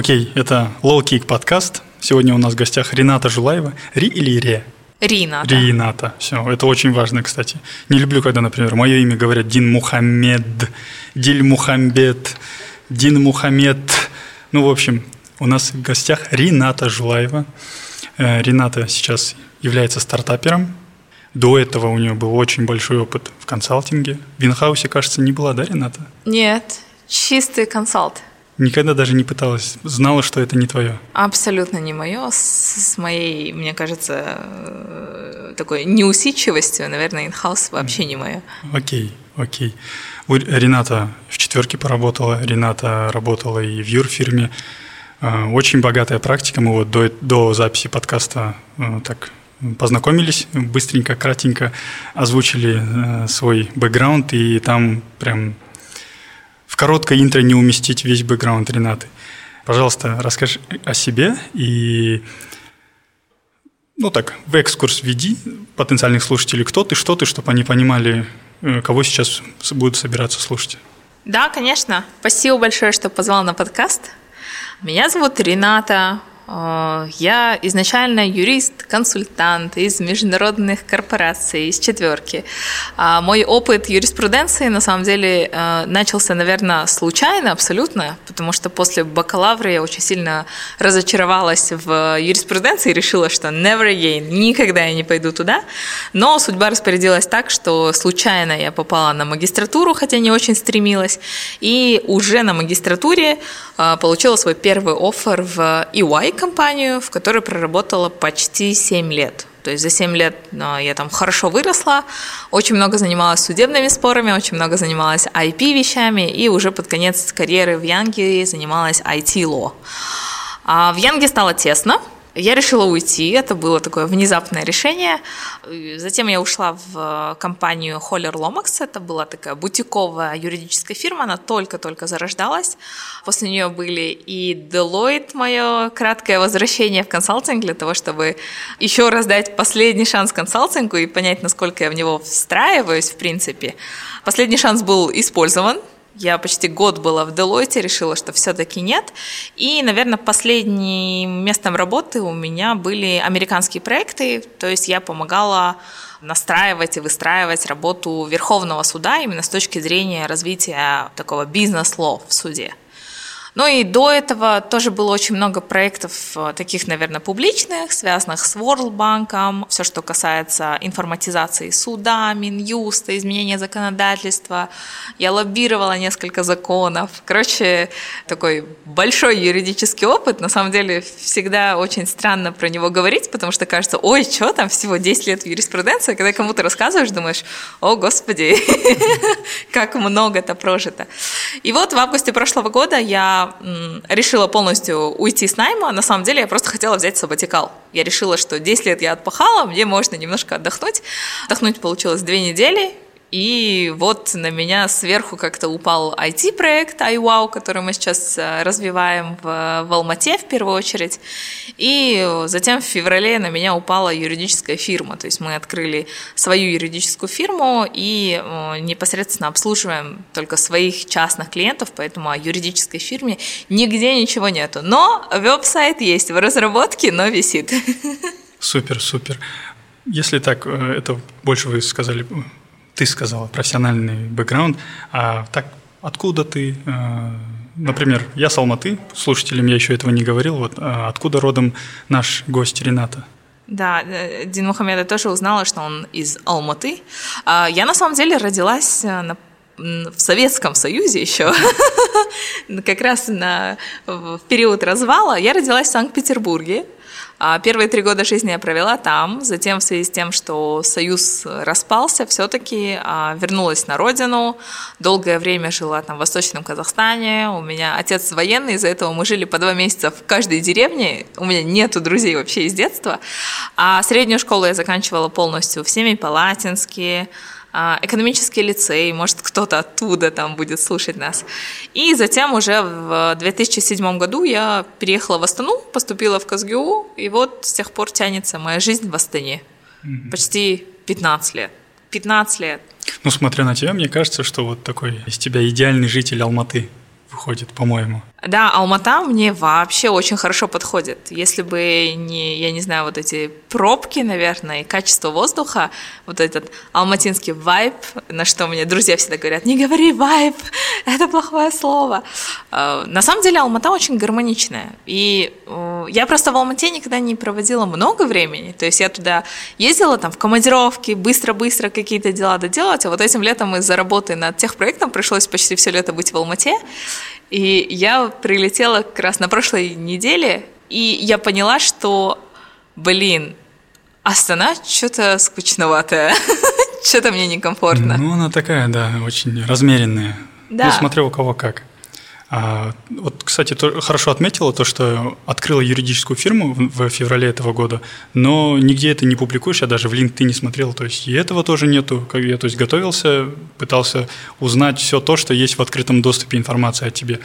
Окей, это Low Kick подкаст. Сегодня у нас в гостях Рената Жулаева. Ри или Ре? Рината. Рината. Все, это очень важно, кстати. Не люблю, когда, например, мое имя говорят Дин Мухаммед, Диль Мухамбет, Дин Мухаммед. Ну, в общем, у нас в гостях Рената Жулаева. Э, Рената сейчас является стартапером. До этого у нее был очень большой опыт в консалтинге. В Винхаусе, кажется, не была, да, Рената? Нет, чистый консалт. Никогда даже не пыталась, знала, что это не твое. Абсолютно не мое. С, моей, мне кажется, э, такой неусидчивостью, наверное, инхаус вообще не мое. Окей, окей. Рената в четверке поработала, Рената работала и в юрфирме. Э, очень богатая практика. Мы вот до, до записи подкаста э, так познакомились, быстренько, кратенько озвучили свой бэкграунд, и там прям короткое интро не уместить весь бэкграунд Ренаты. Пожалуйста, расскажи о себе и ну так, в экскурс введи потенциальных слушателей, кто ты, что ты, чтобы они понимали, э, кого сейчас будут собираться слушать. Да, конечно. Спасибо большое, что позвал на подкаст. Меня зовут Рената, я изначально юрист, консультант из международных корпораций, из четверки. А мой опыт юриспруденции на самом деле э, начался, наверное, случайно абсолютно, потому что после бакалавра я очень сильно разочаровалась в юриспруденции и решила, что never again, никогда я не пойду туда. Но судьба распорядилась так, что случайно я попала на магистратуру, хотя не очень стремилась, и уже на магистратуре получила свой первый офер в EY, компанию, в которой проработала почти 7 лет. То есть за 7 лет ну, я там хорошо выросла, очень много занималась судебными спорами, очень много занималась IP-вещами, и уже под конец карьеры в Янге занималась IT-ло. А в Янге стало тесно, я решила уйти, это было такое внезапное решение. Затем я ушла в компанию Holler Lomax, это была такая бутиковая юридическая фирма, она только-только зарождалась. После нее были и Deloitte, мое краткое возвращение в консалтинг для того, чтобы еще раз дать последний шанс консалтингу и понять, насколько я в него встраиваюсь, в принципе. Последний шанс был использован, я почти год была в Deloitte, решила, что все-таки нет. И, наверное, последним местом работы у меня были американские проекты, то есть я помогала настраивать и выстраивать работу Верховного суда именно с точки зрения развития такого бизнес-ло в суде. Ну и до этого тоже было очень много проектов э, таких, наверное, публичных, связанных с World Банком, все, что касается информатизации суда, Минюста, изменения законодательства. Я лоббировала несколько законов. Короче, такой большой юридический опыт. На самом деле всегда очень странно про него говорить, потому что кажется, ой, что там, всего 10 лет юриспруденции. Когда кому-то рассказываешь, думаешь, о, господи, как много-то прожито. И вот в августе прошлого года я решила полностью уйти с найма. На самом деле я просто хотела взять сабатикал. Я решила, что 10 лет я отпахала, мне можно немножко отдохнуть. Отдохнуть получилось две недели, и вот на меня сверху как-то упал IT-проект iWow, который мы сейчас э, развиваем в, в Алмате в первую очередь. И затем в феврале на меня упала юридическая фирма. То есть мы открыли свою юридическую фирму и непосредственно обслуживаем только своих частных клиентов, поэтому о юридической фирме нигде ничего нету. Но веб-сайт есть в разработке, но висит. Супер, супер. Если так, э, это больше вы сказали ты сказала, профессиональный бэкграунд. А так, откуда ты? Э, например, я с Алматы, слушателям я еще этого не говорил. Вот а откуда родом наш гость Рената? Да, э, Дин Мухаммеда тоже узнала, что он из Алматы. А, я на самом деле родилась э, на в Советском Союзе еще, как раз на, в период развала, я родилась в Санкт-Петербурге. А первые три года жизни я провела там, затем в связи с тем, что Союз распался, все-таки а, вернулась на родину, долгое время жила там в Восточном Казахстане, у меня отец военный, из-за этого мы жили по два месяца в каждой деревне, у меня нету друзей вообще из детства, а среднюю школу я заканчивала полностью в Семипалатинске, а, экономический лицей, может, кто-то оттуда там будет слушать нас. И затем уже в 2007 году я переехала в Астану, поступила в КСГУ, и вот с тех пор тянется моя жизнь в Астане. Mm-hmm. Почти 15 лет. 15 лет. Ну, смотря на тебя, мне кажется, что вот такой из тебя идеальный житель Алматы выходит, по-моему. Да, Алмата мне вообще очень хорошо подходит. Если бы не, я не знаю, вот эти пробки, наверное, и качество воздуха, вот этот алматинский вайб, на что мне друзья всегда говорят, не говори вайб, это плохое слово. Э, на самом деле Алмата очень гармоничная. И э, я просто в Алмате никогда не проводила много времени. То есть я туда ездила там в командировки, быстро-быстро какие-то дела доделать, а вот этим летом из-за работы над техпроектом пришлось почти все лето быть в Алмате. И я прилетела как раз на прошлой неделе, и я поняла, что, блин, Астана что-то скучноватая, что-то мне некомфортно. Ну, она такая, да, очень размеренная. Да. Ну, смотря у кого как. А, вот, кстати, хорошо отметила то, что открыла юридическую фирму в, феврале этого года, но нигде это не публикуешь, я даже в LinkedIn не смотрел, то есть и этого тоже нету. Я то есть готовился, пытался узнать все то, что есть в открытом доступе информации о тебе.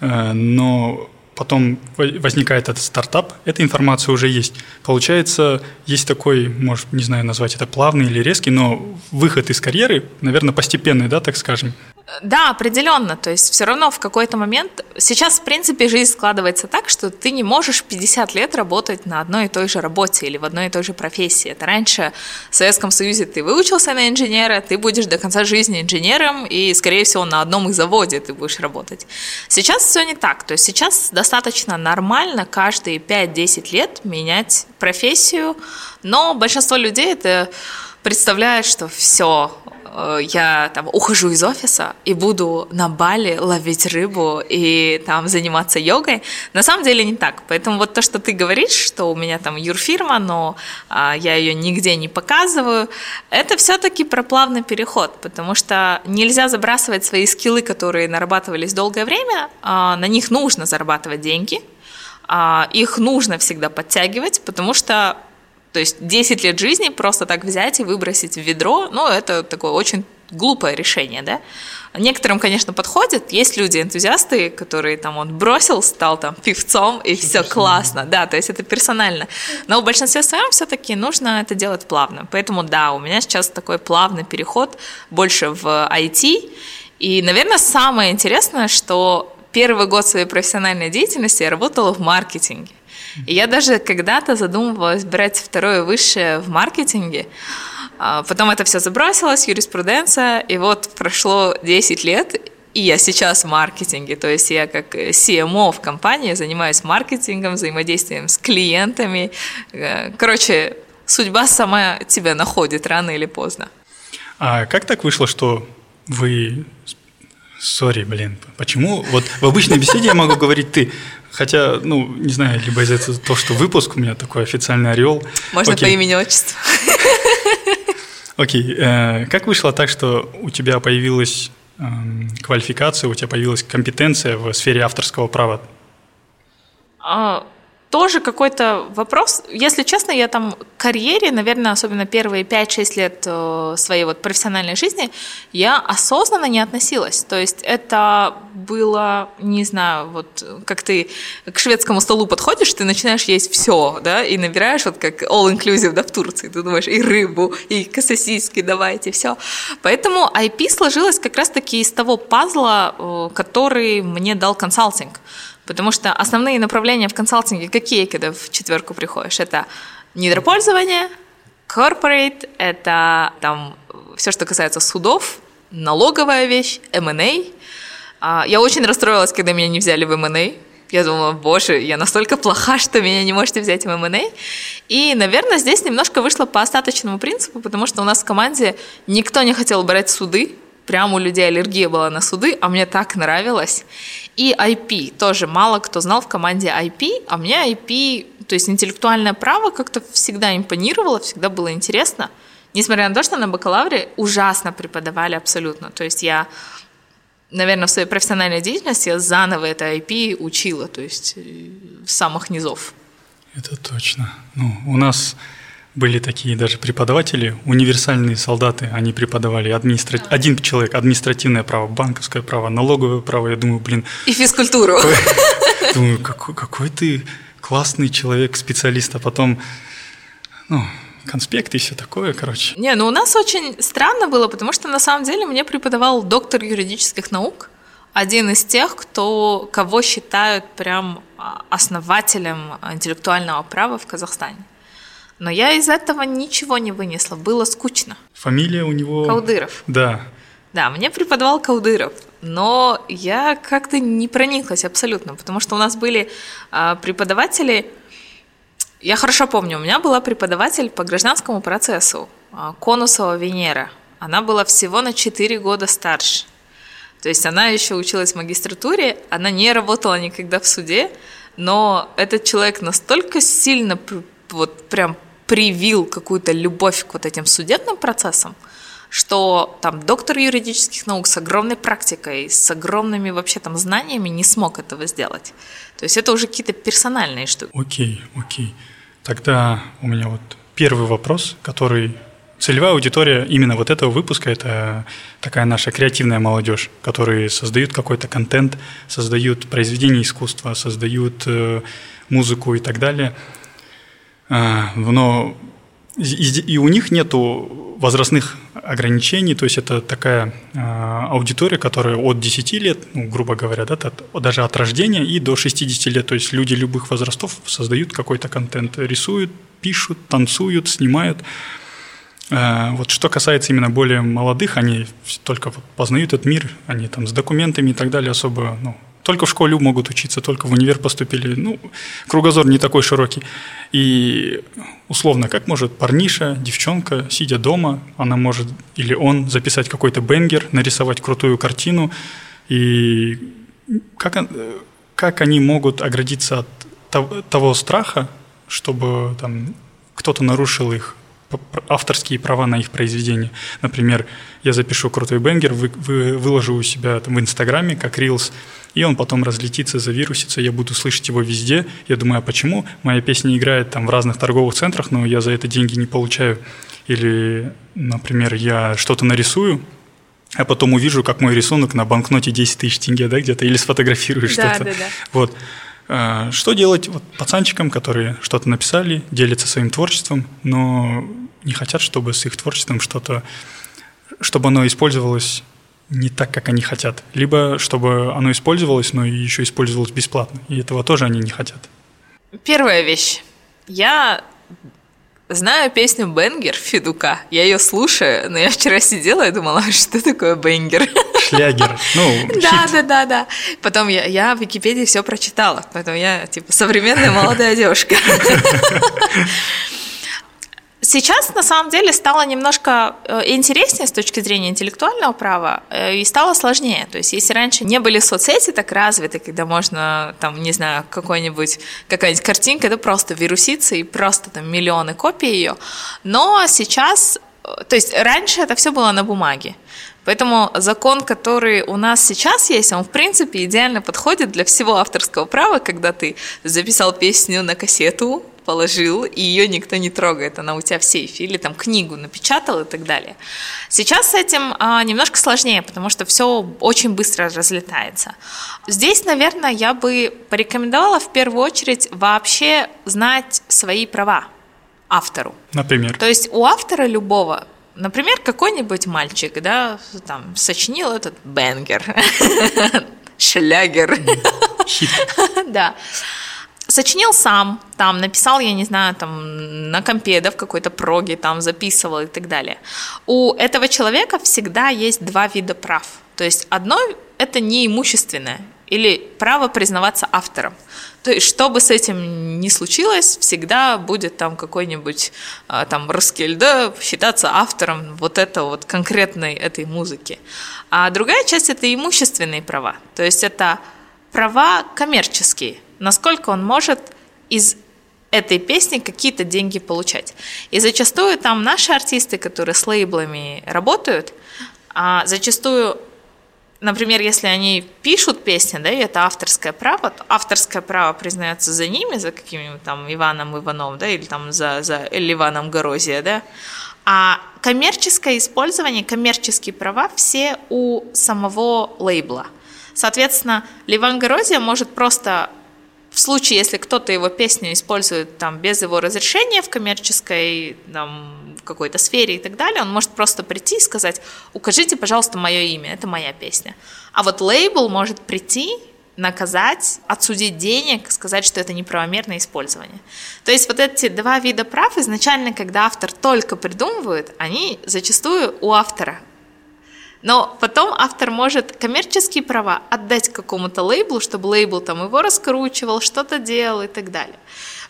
А, но потом возникает этот стартап, эта информация уже есть. Получается, есть такой, может, не знаю, назвать это плавный или резкий, но выход из карьеры, наверное, постепенный, да, так скажем. Да, определенно. То есть все равно в какой-то момент... Сейчас, в принципе, жизнь складывается так, что ты не можешь 50 лет работать на одной и той же работе или в одной и той же профессии. Это раньше в Советском Союзе ты выучился на инженера, ты будешь до конца жизни инженером, и, скорее всего, на одном из заводе ты будешь работать. Сейчас все не так. То есть сейчас достаточно нормально каждые 5-10 лет менять профессию, но большинство людей это представляет, что все, я там ухожу из офиса и буду на Бали ловить рыбу и там заниматься йогой. На самом деле не так. Поэтому вот то, что ты говоришь, что у меня там юрфирма, но а, я ее нигде не показываю, это все-таки про плавный переход, потому что нельзя забрасывать свои скиллы, которые нарабатывались долгое время, а, на них нужно зарабатывать деньги, а, их нужно всегда подтягивать, потому что то есть 10 лет жизни просто так взять и выбросить в ведро, ну, это такое очень глупое решение, да. Некоторым, конечно, подходит. Есть люди-энтузиасты, которые там он бросил, стал там певцом, и все классно. Да, то есть это персонально. Но в большинстве своем все-таки нужно это делать плавно. Поэтому да, у меня сейчас такой плавный переход больше в IT. И, наверное, самое интересное, что первый год своей профессиональной деятельности я работала в маркетинге. И я даже когда-то задумывалась брать второе высшее в маркетинге, а, Потом это все забросилось, юриспруденция, и вот прошло 10 лет, и я сейчас в маркетинге, то есть я как CMO в компании занимаюсь маркетингом, взаимодействием с клиентами. Э, короче, судьба сама тебя находит рано или поздно. А как так вышло, что вы Сори, блин, почему? Вот в обычной беседе я могу говорить ты, хотя, ну, не знаю, либо из-за этого то, что выпуск у меня такой официальный орел. Можно Окей. по имени отчеству. Окей, э, как вышло так, что у тебя появилась э, квалификация, у тебя появилась компетенция в сфере авторского права? А, тоже какой-то вопрос. Если честно, я там к карьере, наверное, особенно первые 5-6 лет э, своей вот профессиональной жизни, я осознанно не относилась. То есть это было, не знаю, вот как ты к шведскому столу подходишь, ты начинаешь есть все, да, и набираешь вот как all-inclusive, да, в Турции. Ты думаешь, и рыбу, и сосиски давайте, все. Поэтому IP сложилось как раз-таки из того пазла, э, который мне дал консалтинг. Потому что основные направления в консалтинге какие, когда в четверку приходишь? Это недропользование, corporate, это там все, что касается судов, налоговая вещь, M&A. А, я очень расстроилась, когда меня не взяли в M&A. Я думала, боже, я настолько плоха, что меня не можете взять в M&A. И, наверное, здесь немножко вышло по остаточному принципу, потому что у нас в команде никто не хотел брать суды, прям у людей аллергия была на суды, а мне так нравилось. И IP тоже мало кто знал в команде IP, а мне IP, то есть интеллектуальное право как-то всегда импонировало, всегда было интересно. Несмотря на то, что на бакалавре ужасно преподавали абсолютно. То есть я, наверное, в своей профессиональной деятельности я заново это IP учила, то есть э, с самых низов. Это точно. Ну, у нас были такие даже преподаватели, универсальные солдаты, они преподавали администра... да. один человек, административное право, банковское право, налоговое право, я думаю, блин... И физкультуру. Думаю, какой, какой ты классный человек, специалист, а потом, ну, конспекты и все такое, короче. Не, ну у нас очень странно было, потому что на самом деле мне преподавал доктор юридических наук, один из тех, кто, кого считают прям а, основателем интеллектуального права в Казахстане. Но я из этого ничего не вынесла, было скучно. Фамилия у него... Каудыров. Да. Да, мне преподавал Каудыров, но я как-то не прониклась абсолютно, потому что у нас были э, преподаватели, я хорошо помню, у меня была преподаватель по гражданскому процессу, э, Конусова Венера. Она была всего на 4 года старше. То есть она еще училась в магистратуре, она не работала никогда в суде, но этот человек настолько сильно вот прям привил какую-то любовь к вот этим судебным процессам, что там доктор юридических наук с огромной практикой, с огромными вообще там знаниями не смог этого сделать. То есть это уже какие-то персональные штуки. Окей, окей. Тогда у меня вот первый вопрос, который целевая аудитория именно вот этого выпуска – это такая наша креативная молодежь, которые создают какой-то контент, создают произведения искусства, создают э, музыку и так далее – но и у них нету возрастных ограничений, то есть это такая а, аудитория, которая от 10 лет, ну, грубо говоря, да, даже от рождения и до 60 лет, то есть люди любых возрастов создают какой-то контент, рисуют, пишут, танцуют, снимают. А, вот что касается именно более молодых, они только познают этот мир, они там с документами и так далее особо ну, только в школе могут учиться, только в универ поступили. Ну, кругозор не такой широкий. И условно, как может парниша, девчонка, сидя дома, она может или он записать какой-то бенгер, нарисовать крутую картину. И как, как они могут оградиться от того, страха, чтобы там кто-то нарушил их авторские права на их произведение. Например, я запишу крутой бенгер, вы, вы, выложу у себя там, в Инстаграме как Reels, и он потом разлетится, завирусится, я буду слышать его везде. Я думаю, а почему моя песня играет там в разных торговых центрах, но я за это деньги не получаю? Или, например, я что-то нарисую, а потом увижу, как мой рисунок на банкноте 10 тысяч тенге, да, где-то, или сфотографирую да, что-то. Да, да. Вот. А, что делать вот, пацанчикам, которые что-то написали, делятся своим творчеством, но не хотят, чтобы с их творчеством что-то, чтобы оно использовалось не так, как они хотят. Либо чтобы оно использовалось, но еще использовалось бесплатно. И этого тоже они не хотят. Первая вещь. Я знаю песню «Бенгер» Федука. Я ее слушаю, но я вчера сидела и думала, что такое «Бенгер»? Шлягер. Ну, да, да, да, да. Потом я, я в Википедии все прочитала, поэтому я, типа, современная молодая девушка. Сейчас, на самом деле, стало немножко э, интереснее с точки зрения интеллектуального права э, и стало сложнее. То есть, если раньше не были соцсети так развиты, когда можно, там, не знаю, какой-нибудь, какая-нибудь картинка, это просто вируситься и просто там миллионы копий ее, но сейчас, э, то есть раньше это все было на бумаге. Поэтому закон, который у нас сейчас есть, он в принципе идеально подходит для всего авторского права, когда ты записал песню на кассету, положил, и ее никто не трогает, она у тебя в сейфе, или там книгу напечатал и так далее. Сейчас с этим а, немножко сложнее, потому что все очень быстро разлетается. Здесь, наверное, я бы порекомендовала в первую очередь вообще знать свои права автору. Например? То есть у автора любого Например, какой-нибудь мальчик, да, там, сочинил этот бенгер, шлягер. Да сочинил сам, там, написал, я не знаю, там, на компе, да, в какой-то проге, там, записывал и так далее. У этого человека всегда есть два вида прав. То есть одно – это неимущественное, или право признаваться автором. То есть, что бы с этим ни случилось, всегда будет там какой-нибудь а, там Роскельда считаться автором вот этого вот конкретной этой музыки. А другая часть – это имущественные права. То есть, это права коммерческие – насколько он может из этой песни какие-то деньги получать. И зачастую там наши артисты, которые с лейблами работают, а зачастую, например, если они пишут песни, да, и это авторское право, то авторское право признается за ними, за каким-нибудь там Иваном Иванов, да, или там за, за Ливаном Горозия, да, а коммерческое использование, коммерческие права все у самого лейбла. Соответственно, Ливан Горозия может просто в случае, если кто-то его песню использует там без его разрешения в коммерческой там, какой-то сфере и так далее, он может просто прийти и сказать, укажите, пожалуйста, мое имя, это моя песня. А вот лейбл может прийти наказать, отсудить денег, сказать, что это неправомерное использование. То есть вот эти два вида прав изначально, когда автор только придумывает, они зачастую у автора. Но потом автор может коммерческие права отдать какому-то лейблу, чтобы лейбл там его раскручивал, что-то делал и так далее.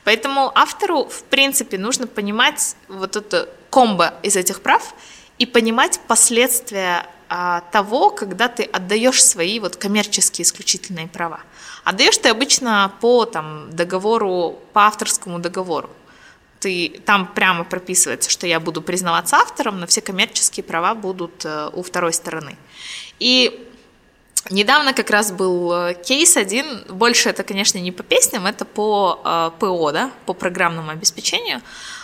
Поэтому автору, в принципе, нужно понимать вот это комбо из этих прав и понимать последствия а, того, когда ты отдаешь свои вот коммерческие исключительные права. Отдаешь ты обычно по там, договору, по авторскому договору. Ты, там прямо прописывается, что я буду признаваться автором, но все коммерческие права будут э, у второй стороны. И Недавно как раз был э, кейс один, больше это, конечно, не по песням, это по э, ПО, да, по программному обеспечению.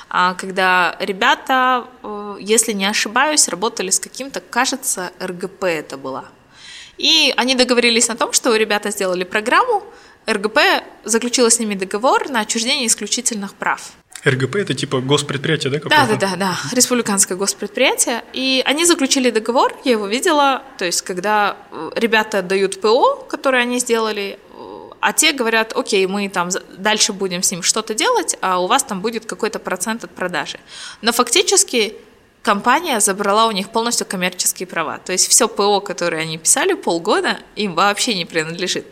А, когда ребята, если не ошибаюсь, работали с каким-то, кажется, РГП это была. И они договорились на том, что ребята сделали программу, РГП заключила с ними договор на отчуждение исключительных прав. РГП это типа госпредприятие, да? Да, да, да, да, республиканское госпредприятие. И они заключили договор, я его видела, то есть когда э, ребята дают ПО, которое они сделали, а те говорят, окей, мы там дальше будем с ним что-то делать, а у вас там будет какой-то процент от продажи. Но фактически компания забрала у них полностью коммерческие права. То есть все ПО, которое они писали полгода, им вообще не принадлежит.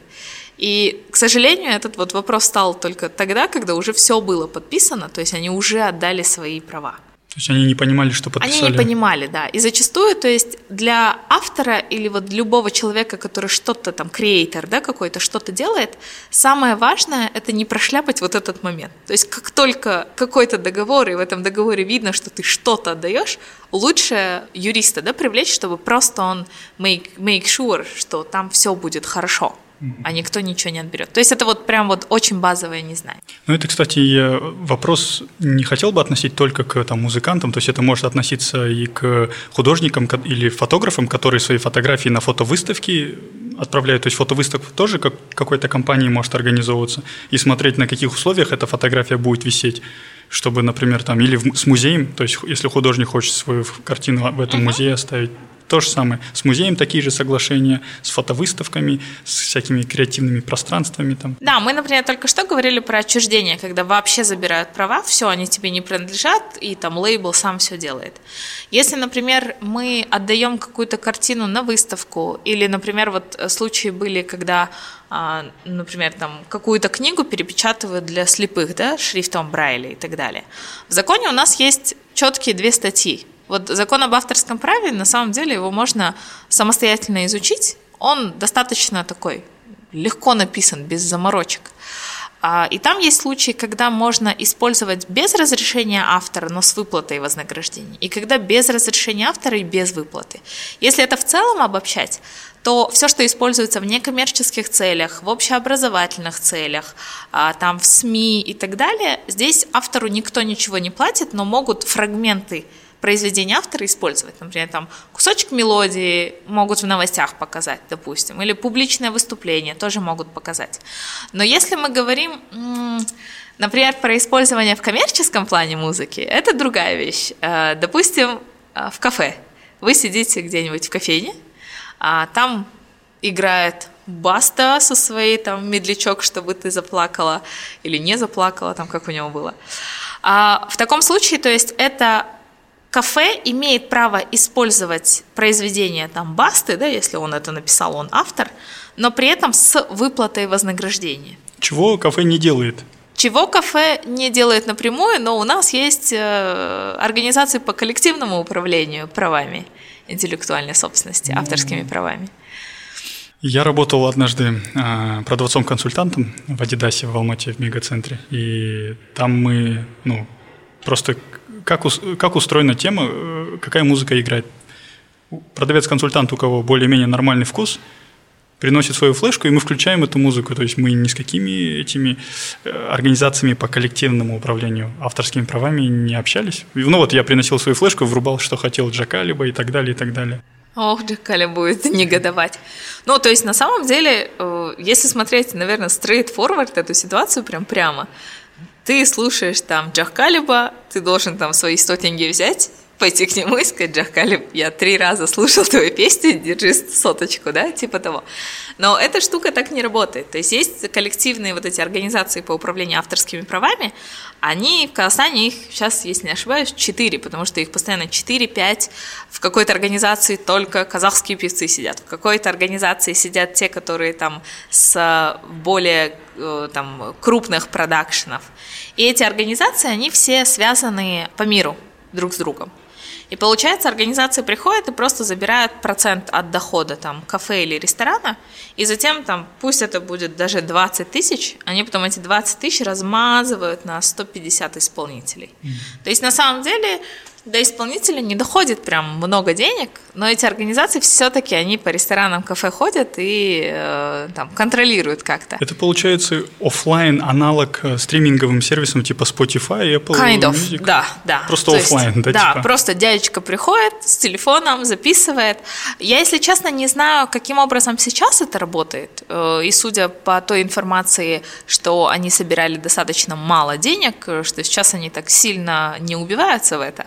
И, к сожалению, этот вот вопрос стал только тогда, когда уже все было подписано, то есть они уже отдали свои права. То есть они не понимали, что подписали? Они не понимали, да. И зачастую, то есть для автора или вот любого человека, который что-то там, креатор, да, какой-то, что-то делает, самое важное – это не прошляпать вот этот момент. То есть как только какой-то договор, и в этом договоре видно, что ты что-то отдаешь, лучше юриста, да, привлечь, чтобы просто он make, make sure, что там все будет хорошо а никто ничего не отберет. То есть это вот прям вот очень базовое незнание. Ну это, кстати, вопрос не хотел бы относить только к там, музыкантам, то есть это может относиться и к художникам или фотографам, которые свои фотографии на фотовыставки отправляют. То есть фотовыставка тоже как какой-то компании может организовываться и смотреть, на каких условиях эта фотография будет висеть чтобы, например, там, или в, с музеем, то есть если художник хочет свою картину в этом uh-huh. музее оставить, то же самое. С музеем такие же соглашения, с фотовыставками, с всякими креативными пространствами. Там. Да, мы, например, только что говорили про отчуждение, когда вообще забирают права, все, они тебе не принадлежат, и там лейбл сам все делает. Если, например, мы отдаем какую-то картину на выставку, или, например, вот э, случаи были, когда а, например, там какую-то книгу перепечатывают для слепых, да, шрифтом Брайля и так далее. В законе у нас есть четкие две статьи. Вот закон об авторском праве, на самом деле, его можно самостоятельно изучить. Он достаточно такой, легко написан, без заморочек. А, и там есть случаи, когда можно использовать без разрешения автора, но с выплатой вознаграждения, и когда без разрешения автора и без выплаты. Если это в целом обобщать, то все, что используется в некоммерческих целях, в общеобразовательных целях, а, там в СМИ и так далее, здесь автору никто ничего не платит, но могут фрагменты произведение автора использовать. Например, там кусочек мелодии могут в новостях показать, допустим, или публичное выступление тоже могут показать. Но если мы говорим, например, про использование в коммерческом плане музыки, это другая вещь. Э, допустим, э, в кафе. Вы сидите где-нибудь в кофейне, а там играет Баста со своей там медлячок, чтобы ты заплакала или не заплакала, там как у него было. А в таком случае, то есть это кафе имеет право использовать произведение там Басты, да, если он это написал, он автор, но при этом с выплатой вознаграждения. Чего кафе не делает? Чего кафе не делает напрямую, но у нас есть э, организации по коллективному управлению правами интеллектуальной собственности, авторскими правами. Я работал однажды э, продавцом-консультантом в Адидасе в Алмате в мегацентре, и там мы, ну, просто как, как устроена тема, э, какая музыка играет. Продавец-консультант, у кого более-менее нормальный вкус, приносит свою флешку, и мы включаем эту музыку. То есть мы ни с какими этими э, организациями по коллективному управлению авторскими правами не общались. Ну вот я приносил свою флешку, врубал, что хотел Джакалиба и так далее, и так далее. Ох, Джакаля будет негодовать. Ну, то есть, на самом деле, э, если смотреть, наверное, straightforward эту ситуацию прям прямо, ты слушаешь там Джах Калиба, ты должен там свои 100 тенге взять, пойти к нему и сказать, Джахкали, я три раза слушал твою песню, держи соточку, да, типа того. Но эта штука так не работает. То есть есть коллективные вот эти организации по управлению авторскими правами, они в Казахстане, их сейчас, если не ошибаюсь, четыре, потому что их постоянно 4-5. В какой-то организации только казахские певцы сидят, в какой-то организации сидят те, которые там с более э, там, крупных продакшенов. И эти организации, они все связаны по миру друг с другом. И получается, организации приходят и просто забирают процент от дохода там кафе или ресторана, и затем там, пусть это будет даже 20 тысяч, они потом эти 20 тысяч размазывают на 150 исполнителей. Mm-hmm. То есть на самом деле до исполнителя не доходит прям много денег, но эти организации все-таки они по ресторанам, кафе ходят и э, там контролируют как-то. Это получается офлайн аналог э, стриминговым сервисам типа Spotify, Apple kind of, Music. Да, да. Просто офлайн, да? Да, типа? просто дядечка приходит с телефоном, записывает. Я, если честно, не знаю, каким образом сейчас это работает. Э, и судя по той информации, что они собирали достаточно мало денег, э, что сейчас они так сильно не убиваются в это.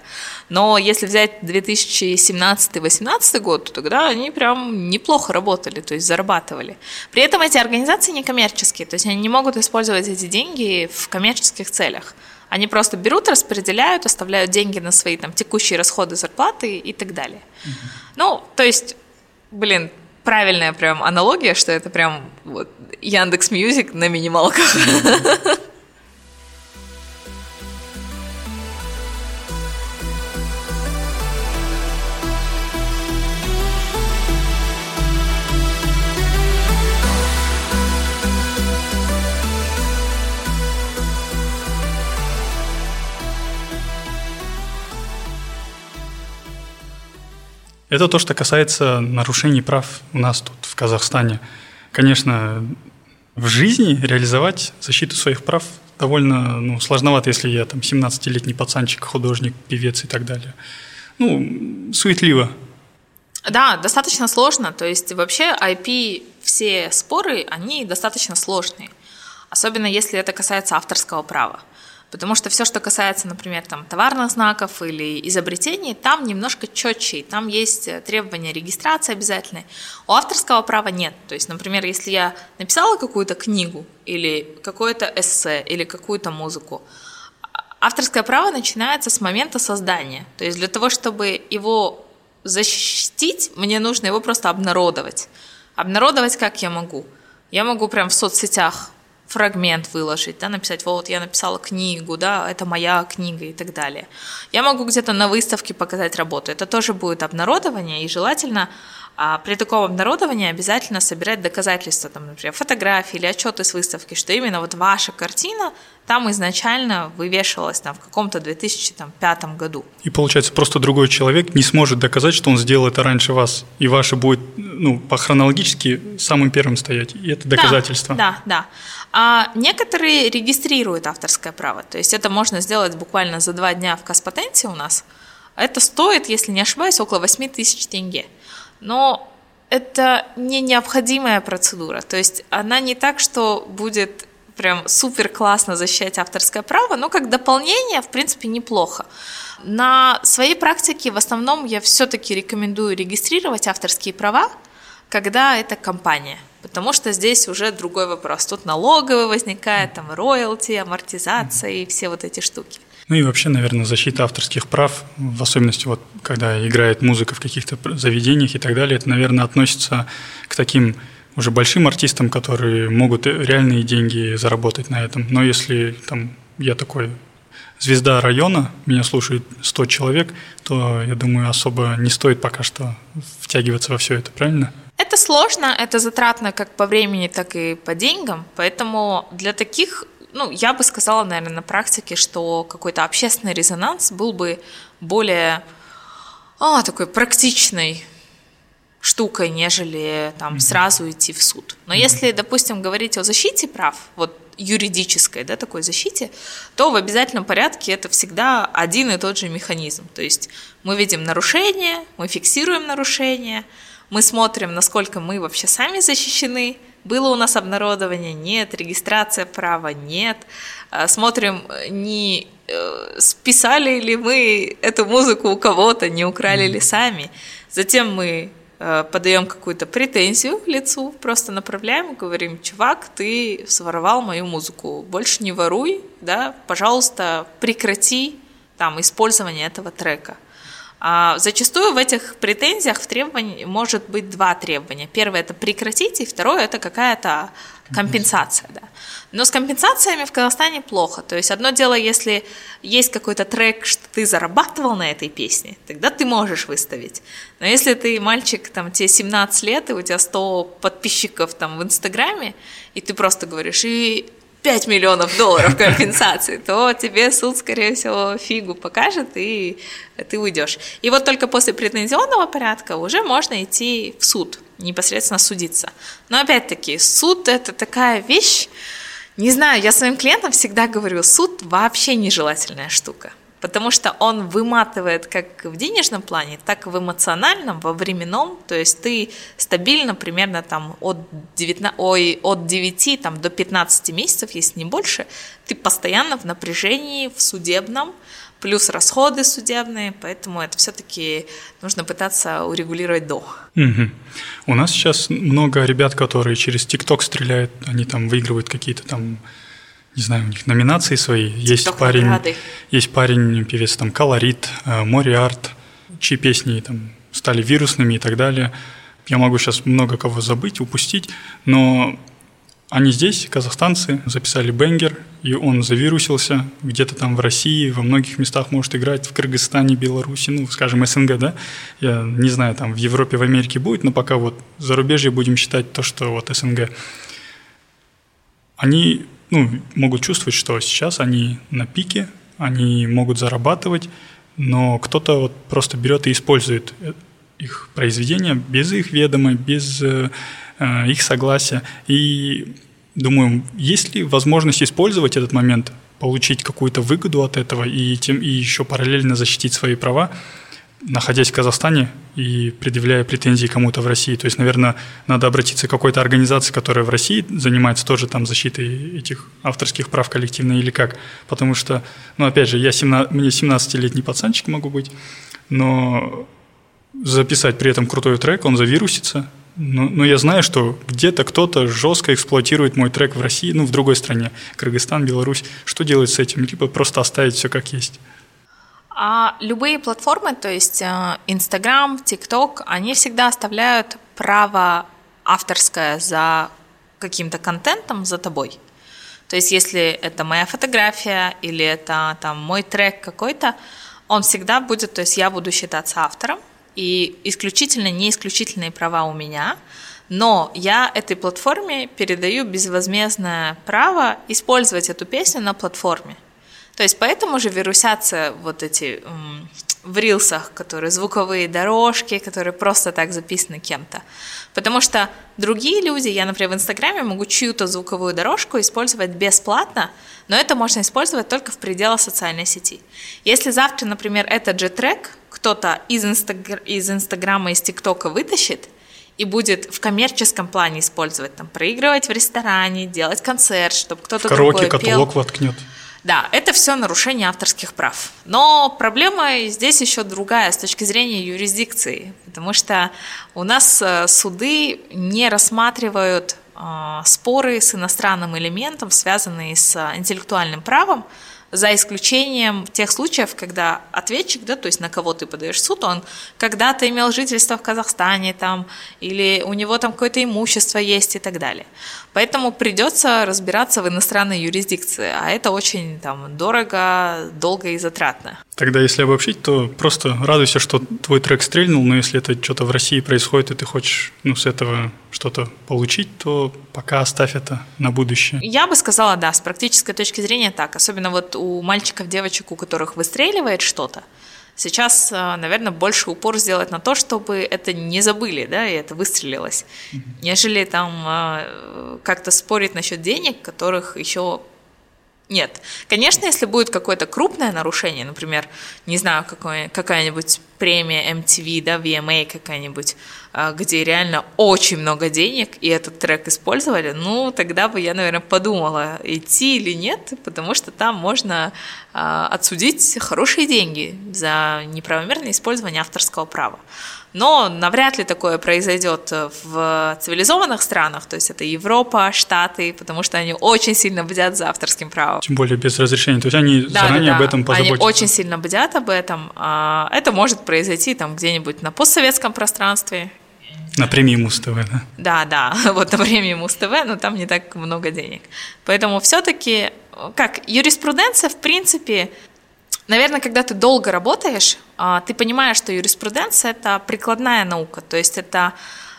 Но если взять 2017-2018 год, то тогда они прям неплохо работали, то есть зарабатывали. При этом эти организации не коммерческие, то есть они не могут использовать эти деньги в коммерческих целях. Они просто берут, распределяют, оставляют деньги на свои там текущие расходы, зарплаты и так далее. Угу. Ну, то есть, блин, правильная прям аналогия, что это прям вот Яндекс Music на минималках. Это то, что касается нарушений прав у нас тут, в Казахстане. Конечно, в жизни реализовать защиту своих прав довольно ну, сложновато, если я там 17-летний пацанчик, художник, певец и так далее. Ну, суетливо. Да, достаточно сложно. То есть вообще IP, все споры, они достаточно сложные. Особенно если это касается авторского права. Потому что все, что касается, например, там, товарных знаков или изобретений, там немножко четче, там есть э, требования регистрации обязательной. У авторского права нет. То есть, например, если я написала какую-то книгу или какое-то эссе или какую-то музыку, авторское право начинается с момента создания. То есть для того, чтобы его защитить, мне нужно его просто обнародовать. Обнародовать как я могу? Я могу прям в соцсетях фрагмент выложить, да, написать, вот, я написала книгу, да, это моя книга и так далее. Я могу где-то на выставке показать работу. Это тоже будет обнародование, и желательно а при таком обнародовании обязательно собирать доказательства, там, например, фотографии или отчеты с выставки, что именно вот ваша картина там изначально вывешивалась там, в каком-то 2005 году. И получается, просто другой человек не сможет доказать, что он сделал это раньше вас, и ваше будет ну, по хронологически самым первым стоять, и это доказательство. Да, да, да. А некоторые регистрируют авторское право, то есть это можно сделать буквально за два дня в Каспатенте у нас. Это стоит, если не ошибаюсь, около 8 тысяч тенге но это не необходимая процедура. То есть она не так, что будет прям супер классно защищать авторское право, но как дополнение, в принципе, неплохо. На своей практике в основном я все-таки рекомендую регистрировать авторские права, когда это компания, потому что здесь уже другой вопрос. Тут налоговый возникает, там роялти, амортизация и все вот эти штуки. Ну и вообще, наверное, защита авторских прав, в особенности вот когда играет музыка в каких-то заведениях и так далее, это, наверное, относится к таким уже большим артистам, которые могут реальные деньги заработать на этом. Но если там я такой звезда района, меня слушает 100 человек, то, я думаю, особо не стоит пока что втягиваться во все это, правильно? Это сложно, это затратно как по времени, так и по деньгам, поэтому для таких ну, я бы сказала, наверное, на практике, что какой-то общественный резонанс был бы более а, такой практичной штукой, нежели там сразу идти в суд. Но если, допустим, говорить о защите прав, вот юридической, да, такой защите, то в обязательном порядке это всегда один и тот же механизм. То есть мы видим нарушение, мы фиксируем нарушение, мы смотрим, насколько мы вообще сами защищены, было у нас обнародование, нет, регистрация права, нет. А, смотрим, не э, списали ли мы эту музыку у кого-то, не украли ли сами. Затем мы э, подаем какую-то претензию лицу, просто направляем, говорим, чувак, ты своровал мою музыку, больше не воруй, да, пожалуйста, прекрати там использование этого трека. А зачастую в этих претензиях в требовании может быть два требования. Первое это прекратить, и второе это какая-то компенсация. Да. Но с компенсациями в Казахстане плохо. То есть одно дело, если есть какой-то трек, что ты зарабатывал на этой песне, тогда ты можешь выставить. Но если ты мальчик, там, тебе 17 лет, и у тебя 100 подписчиков там в Инстаграме, и ты просто говоришь, и 5 миллионов долларов компенсации, то тебе суд, скорее всего, фигу покажет, и ты уйдешь. И вот только после претензионного порядка уже можно идти в суд, непосредственно судиться. Но опять-таки, суд – это такая вещь, не знаю, я своим клиентам всегда говорю, суд вообще нежелательная штука потому что он выматывает как в денежном плане, так и в эмоциональном, во временном, то есть ты стабильно примерно там от 19, ой, от 9 там, до 15 месяцев, если не больше, ты постоянно в напряжении, в судебном, плюс расходы судебные, поэтому это все-таки нужно пытаться урегулировать до. Угу. У нас сейчас много ребят, которые через ТикТок стреляют, они там выигрывают какие-то там не знаю, у них номинации свои. Есть TikTok парень, награды. есть парень, певец там Колорит, э, Мориарт, чьи песни там стали вирусными и так далее. Я могу сейчас много кого забыть, упустить, но они здесь, казахстанцы, записали бенгер, и он завирусился где-то там в России, во многих местах может играть, в Кыргызстане, Беларуси, ну, скажем, СНГ, да? Я не знаю, там в Европе, в Америке будет, но пока вот зарубежье будем считать то, что вот СНГ. Они ну, могут чувствовать, что сейчас они на пике, они могут зарабатывать, но кто-то вот просто берет и использует э, их произведения без их ведома, без э, э, их согласия. И думаю, есть ли возможность использовать этот момент, получить какую-то выгоду от этого и, тем, и еще параллельно защитить свои права? Находясь в Казахстане и предъявляя претензии кому-то в России. То есть, наверное, надо обратиться к какой-то организации, которая в России занимается тоже там защитой этих авторских прав коллективно или как. Потому что, ну, опять же, я 17, мне 17-летний пацанчик могу быть, но записать при этом крутой трек, он завирусится, но, но я знаю, что где-то кто-то жестко эксплуатирует мой трек в России, ну, в другой стране, Кыргызстан, Беларусь. Что делать с этим? Либо просто оставить все как есть. А любые платформы, то есть э, Инстаграм, ТикТок, они всегда оставляют право авторское за каким-то контентом за тобой. То есть если это моя фотография или это там мой трек какой-то, он всегда будет, то есть я буду считаться автором, и исключительно не исключительные права у меня, но я этой платформе передаю безвозмездное право использовать эту песню на платформе. То есть поэтому же вирусятся вот эти в рилсах, которые звуковые дорожки, которые просто так записаны кем-то. Потому что другие люди, я, например, в Инстаграме могу чью-то звуковую дорожку использовать бесплатно, но это можно использовать только в пределах социальной сети. Если завтра, например, этот же трек кто-то из, Инстагр... из Инстаграма, из ТикТока вытащит, и будет в коммерческом плане использовать, там, проигрывать в ресторане, делать концерт, чтобы кто-то другой пел. каталог воткнет. Да, это все нарушение авторских прав. Но проблема здесь еще другая с точки зрения юрисдикции, потому что у нас э, суды не рассматривают э, споры с иностранным элементом, связанные с интеллектуальным правом, за исключением тех случаев, когда ответчик, да, то есть на кого ты подаешь суд, он когда-то имел жительство в Казахстане там, или у него там какое-то имущество есть и так далее. Поэтому придется разбираться в иностранной юрисдикции, а это очень там дорого, долго и затратно. Тогда, если обобщить, то просто радуйся, что твой трек стрельнул, но если это что-то в России происходит, и ты хочешь ну, с этого что-то получить, то пока оставь это на будущее. Я бы сказала, да, с практической точки зрения так. Особенно вот у мальчиков, девочек, у которых выстреливает что-то, Сейчас, э, наверное, больше упор сделать на то, чтобы это не забыли, да, и это выстрелилось, нежели там э, как-то спорить насчет денег, которых еще нет. Конечно, если будет какое-то крупное нарушение, например, не знаю, какая-нибудь премия MTV, да, VMA какая-нибудь, а, где реально очень много денег, и этот трек использовали, ну, тогда бы я, наверное, подумала, идти или нет, потому что там можно а, отсудить хорошие деньги за неправомерное использование авторского права. Но навряд ли такое произойдет в цивилизованных странах, то есть это Европа, Штаты, потому что они очень сильно бдят за авторским правом. Тем более без разрешения, то есть они да, заранее да, да. об этом позаботятся. Они очень сильно бдят об этом. А, это может произойти там где-нибудь на постсоветском пространстве. На премии Муз-ТВ, да? Да, да, вот на премии Муз-ТВ, но там не так много денег. Поэтому все-таки, как юриспруденция, в принципе, Наверное, когда ты долго работаешь, а, ты понимаешь, что юриспруденция – это прикладная наука, то есть это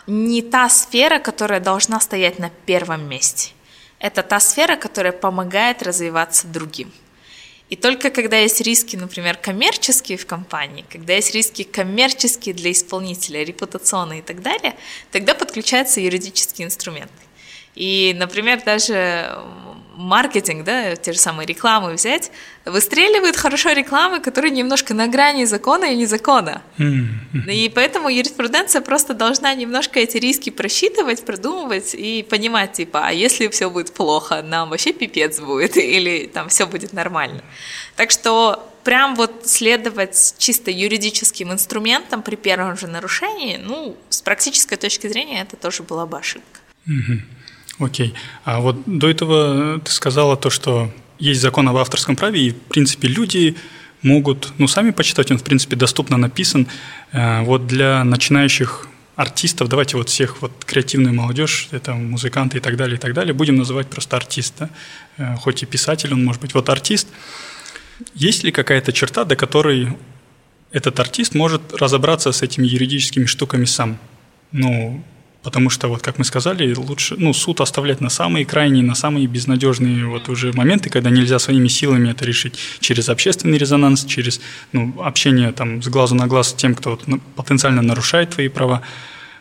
не та сфера, которая должна стоять на первом месте. Это та сфера, которая помогает развиваться другим. И только когда есть риски, например, коммерческие в компании, когда есть риски коммерческие для исполнителя, репутационные и так далее, тогда подключаются юридические инструменты. И, например, даже маркетинг, да, те же самые рекламы взять, выстреливают хорошо рекламы, которые немножко на грани закона и незакона. Mm-hmm. И поэтому юриспруденция просто должна немножко эти риски просчитывать, продумывать и понимать, типа, а если все будет плохо, нам вообще пипец будет, или там все будет нормально. Так что прям вот следовать чисто юридическим инструментам при первом же нарушении, ну, с практической точки зрения это тоже была бы ошибка. Mm-hmm. Окей. А вот до этого ты сказала то, что есть закон об авторском праве, и, в принципе, люди могут, ну, сами почитать, он, в принципе, доступно написан. Э, вот для начинающих артистов, давайте вот всех, вот креативную молодежь, это музыканты и так далее, и так далее, будем называть просто артиста, э, хоть и писатель он может быть. Вот артист, есть ли какая-то черта, до которой этот артист может разобраться с этими юридическими штуками сам? Ну, Потому что, вот как мы сказали, лучше ну, суд оставлять на самые крайние, на самые безнадежные вот уже моменты, когда нельзя своими силами это решить через общественный резонанс, через ну, общение там, с глазу на глаз с тем, кто вот, ну, потенциально нарушает твои права.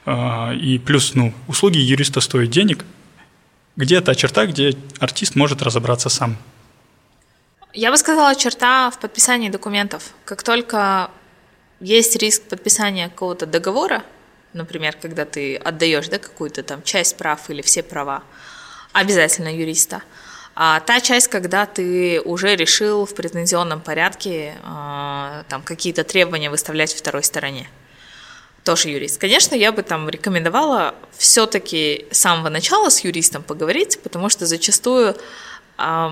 А, и плюс ну, услуги юриста стоят денег. Где та черта, где артист может разобраться сам? Я бы сказала, черта в подписании документов. Как только есть риск подписания какого-то договора, например, когда ты отдаешь да, какую-то там часть прав или все права, обязательно юриста. А та часть, когда ты уже решил в претензионном порядке э, там какие-то требования выставлять второй стороне, тоже юрист. Конечно, я бы там рекомендовала все-таки с самого начала с юристом поговорить, потому что зачастую э,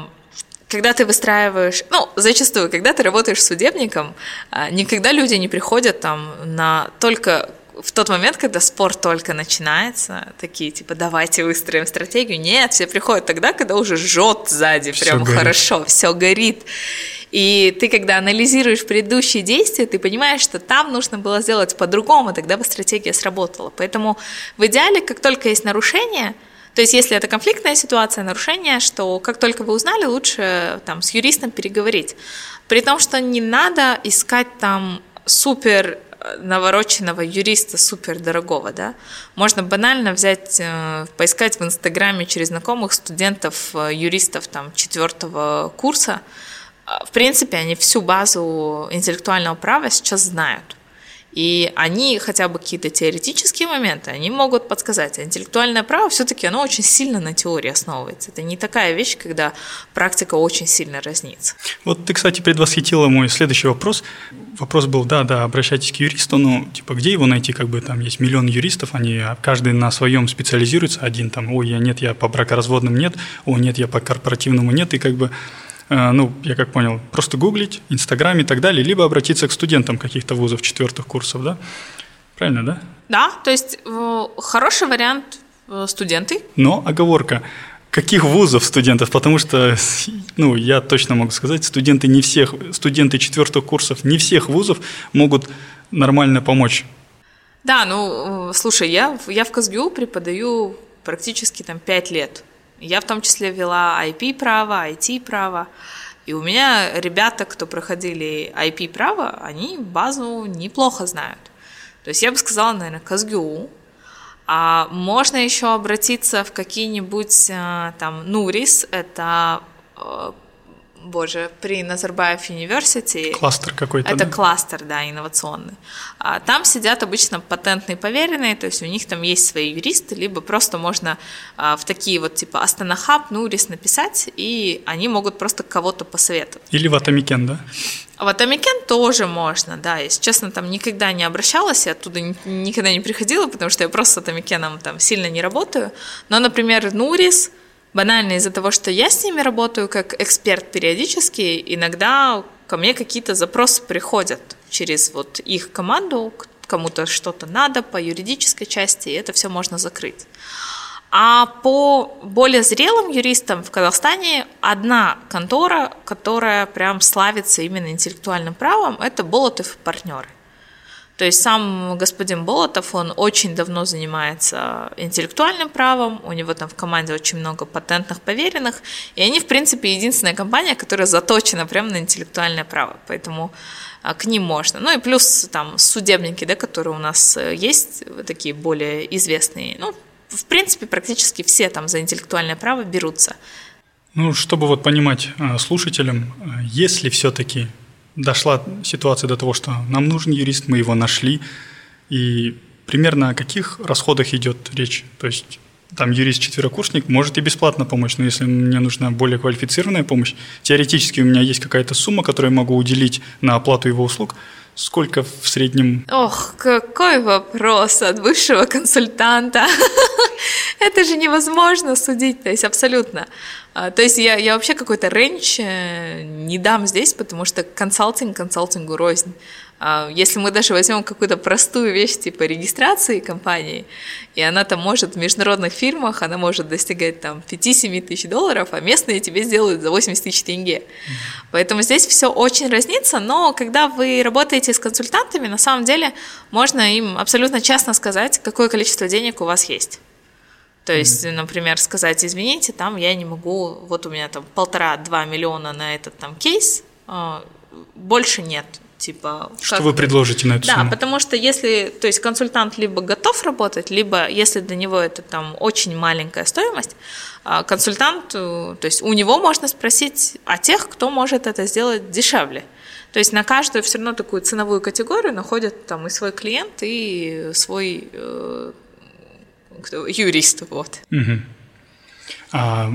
когда ты выстраиваешь, ну, зачастую, когда ты работаешь судебником, никогда люди не приходят там на только в тот момент, когда спор только начинается, такие типа давайте выстроим стратегию. Нет, все приходят тогда, когда уже жжет сзади, все прям горит. хорошо, все горит. И ты, когда анализируешь предыдущие действия, ты понимаешь, что там нужно было сделать по-другому, тогда бы стратегия сработала. Поэтому в идеале, как только есть нарушение, то есть если это конфликтная ситуация, нарушение, что как только вы узнали, лучше там с юристом переговорить. При том, что не надо искать там супер навороченного юриста супер дорогого, да, можно банально взять, э, поискать в Инстаграме через знакомых студентов, э, юристов там четвертого курса. А, в принципе, они всю базу интеллектуального права сейчас знают. И они хотя бы какие-то теоретические моменты, они могут подсказать. А интеллектуальное право все-таки оно очень сильно на теории основывается. Это не такая вещь, когда практика очень сильно разнится. Вот ты, кстати, предвосхитила мой следующий вопрос. Вопрос был, да, да, обращайтесь к юристу, но типа где его найти, как бы там есть миллион юристов, они каждый на своем специализируется, один там, ой, я нет, я по бракоразводным нет, о, нет, я по корпоративному нет, и как бы ну, я как понял, просто гуглить, Инстаграм и так далее, либо обратиться к студентам каких-то вузов четвертых курсов, да? Правильно, да? Да, то есть э, хороший вариант э, студенты. Но оговорка, каких вузов студентов, потому что, ну, я точно могу сказать, студенты не всех, студенты четвертых курсов не всех вузов могут нормально помочь. Да, ну, слушай, я, я в КСГУ преподаю практически там пять лет. Я в том числе вела IP-право, IT-право, И у меня ребята, кто проходили IP-право, они базу неплохо знают. То есть я бы сказала, наверное, КазГЮУ. А можно еще обратиться в какие-нибудь э, там NURIS, это э, боже, при Nazarbayev University. Кластер какой-то, Это да? кластер, да, инновационный. А там сидят обычно патентные поверенные, то есть у них там есть свои юристы, либо просто можно а, в такие вот типа Astana Hub, NURIS написать, и они могут просто кого-то посоветовать. Или в Атамекен, да? А в Атамекен тоже можно, да. Если честно, там никогда не обращалась, я оттуда никогда не приходила, потому что я просто с Атамекеном там сильно не работаю. Но, например, NURIS – банально из-за того, что я с ними работаю как эксперт периодически, иногда ко мне какие-то запросы приходят через вот их команду, кому-то что-то надо по юридической части, и это все можно закрыть. А по более зрелым юристам в Казахстане одна контора, которая прям славится именно интеллектуальным правом, это Болотов партнеры. То есть сам господин Болотов, он очень давно занимается интеллектуальным правом, у него там в команде очень много патентных поверенных, и они, в принципе, единственная компания, которая заточена прямо на интеллектуальное право, поэтому а, к ним можно. Ну и плюс там судебники, да, которые у нас э, есть, такие более известные. Ну, в принципе, практически все там за интеллектуальное право берутся. Ну, чтобы вот понимать э, слушателям, э, если все-таки дошла ситуация до того, что нам нужен юрист, мы его нашли, и примерно о каких расходах идет речь? То есть там юрист-четверокурсник может и бесплатно помочь, но если мне нужна более квалифицированная помощь, теоретически у меня есть какая-то сумма, которую я могу уделить на оплату его услуг, сколько в среднем? Ох, какой вопрос от высшего консультанта. Это же невозможно судить, то есть абсолютно. А, то есть я, я вообще какой-то рейндж э, не дам здесь, потому что консалтинг консалтингу рознь. А, если мы даже возьмем какую-то простую вещь типа регистрации компании, и она там может в международных фирмах, она может достигать там 5-7 тысяч долларов, а местные тебе сделают за 80 тысяч тенге. Поэтому здесь все очень разнится, но когда вы работаете с консультантами, на самом деле можно им абсолютно честно сказать, какое количество денег у вас есть. То есть, например, сказать, извините, там я не могу, вот у меня там полтора-два миллиона на этот там кейс, а, больше нет. Типа, что как... вы предложите на эту да, сумму? Да, потому что если, то есть консультант либо готов работать, либо если для него это там очень маленькая стоимость, а, консультант, э, то есть у него можно спросить о тех, кто может это сделать дешевле. То есть на каждую все равно такую ценовую категорию находят там и свой клиент, и свой э, кто, юрист. Вот. Угу. А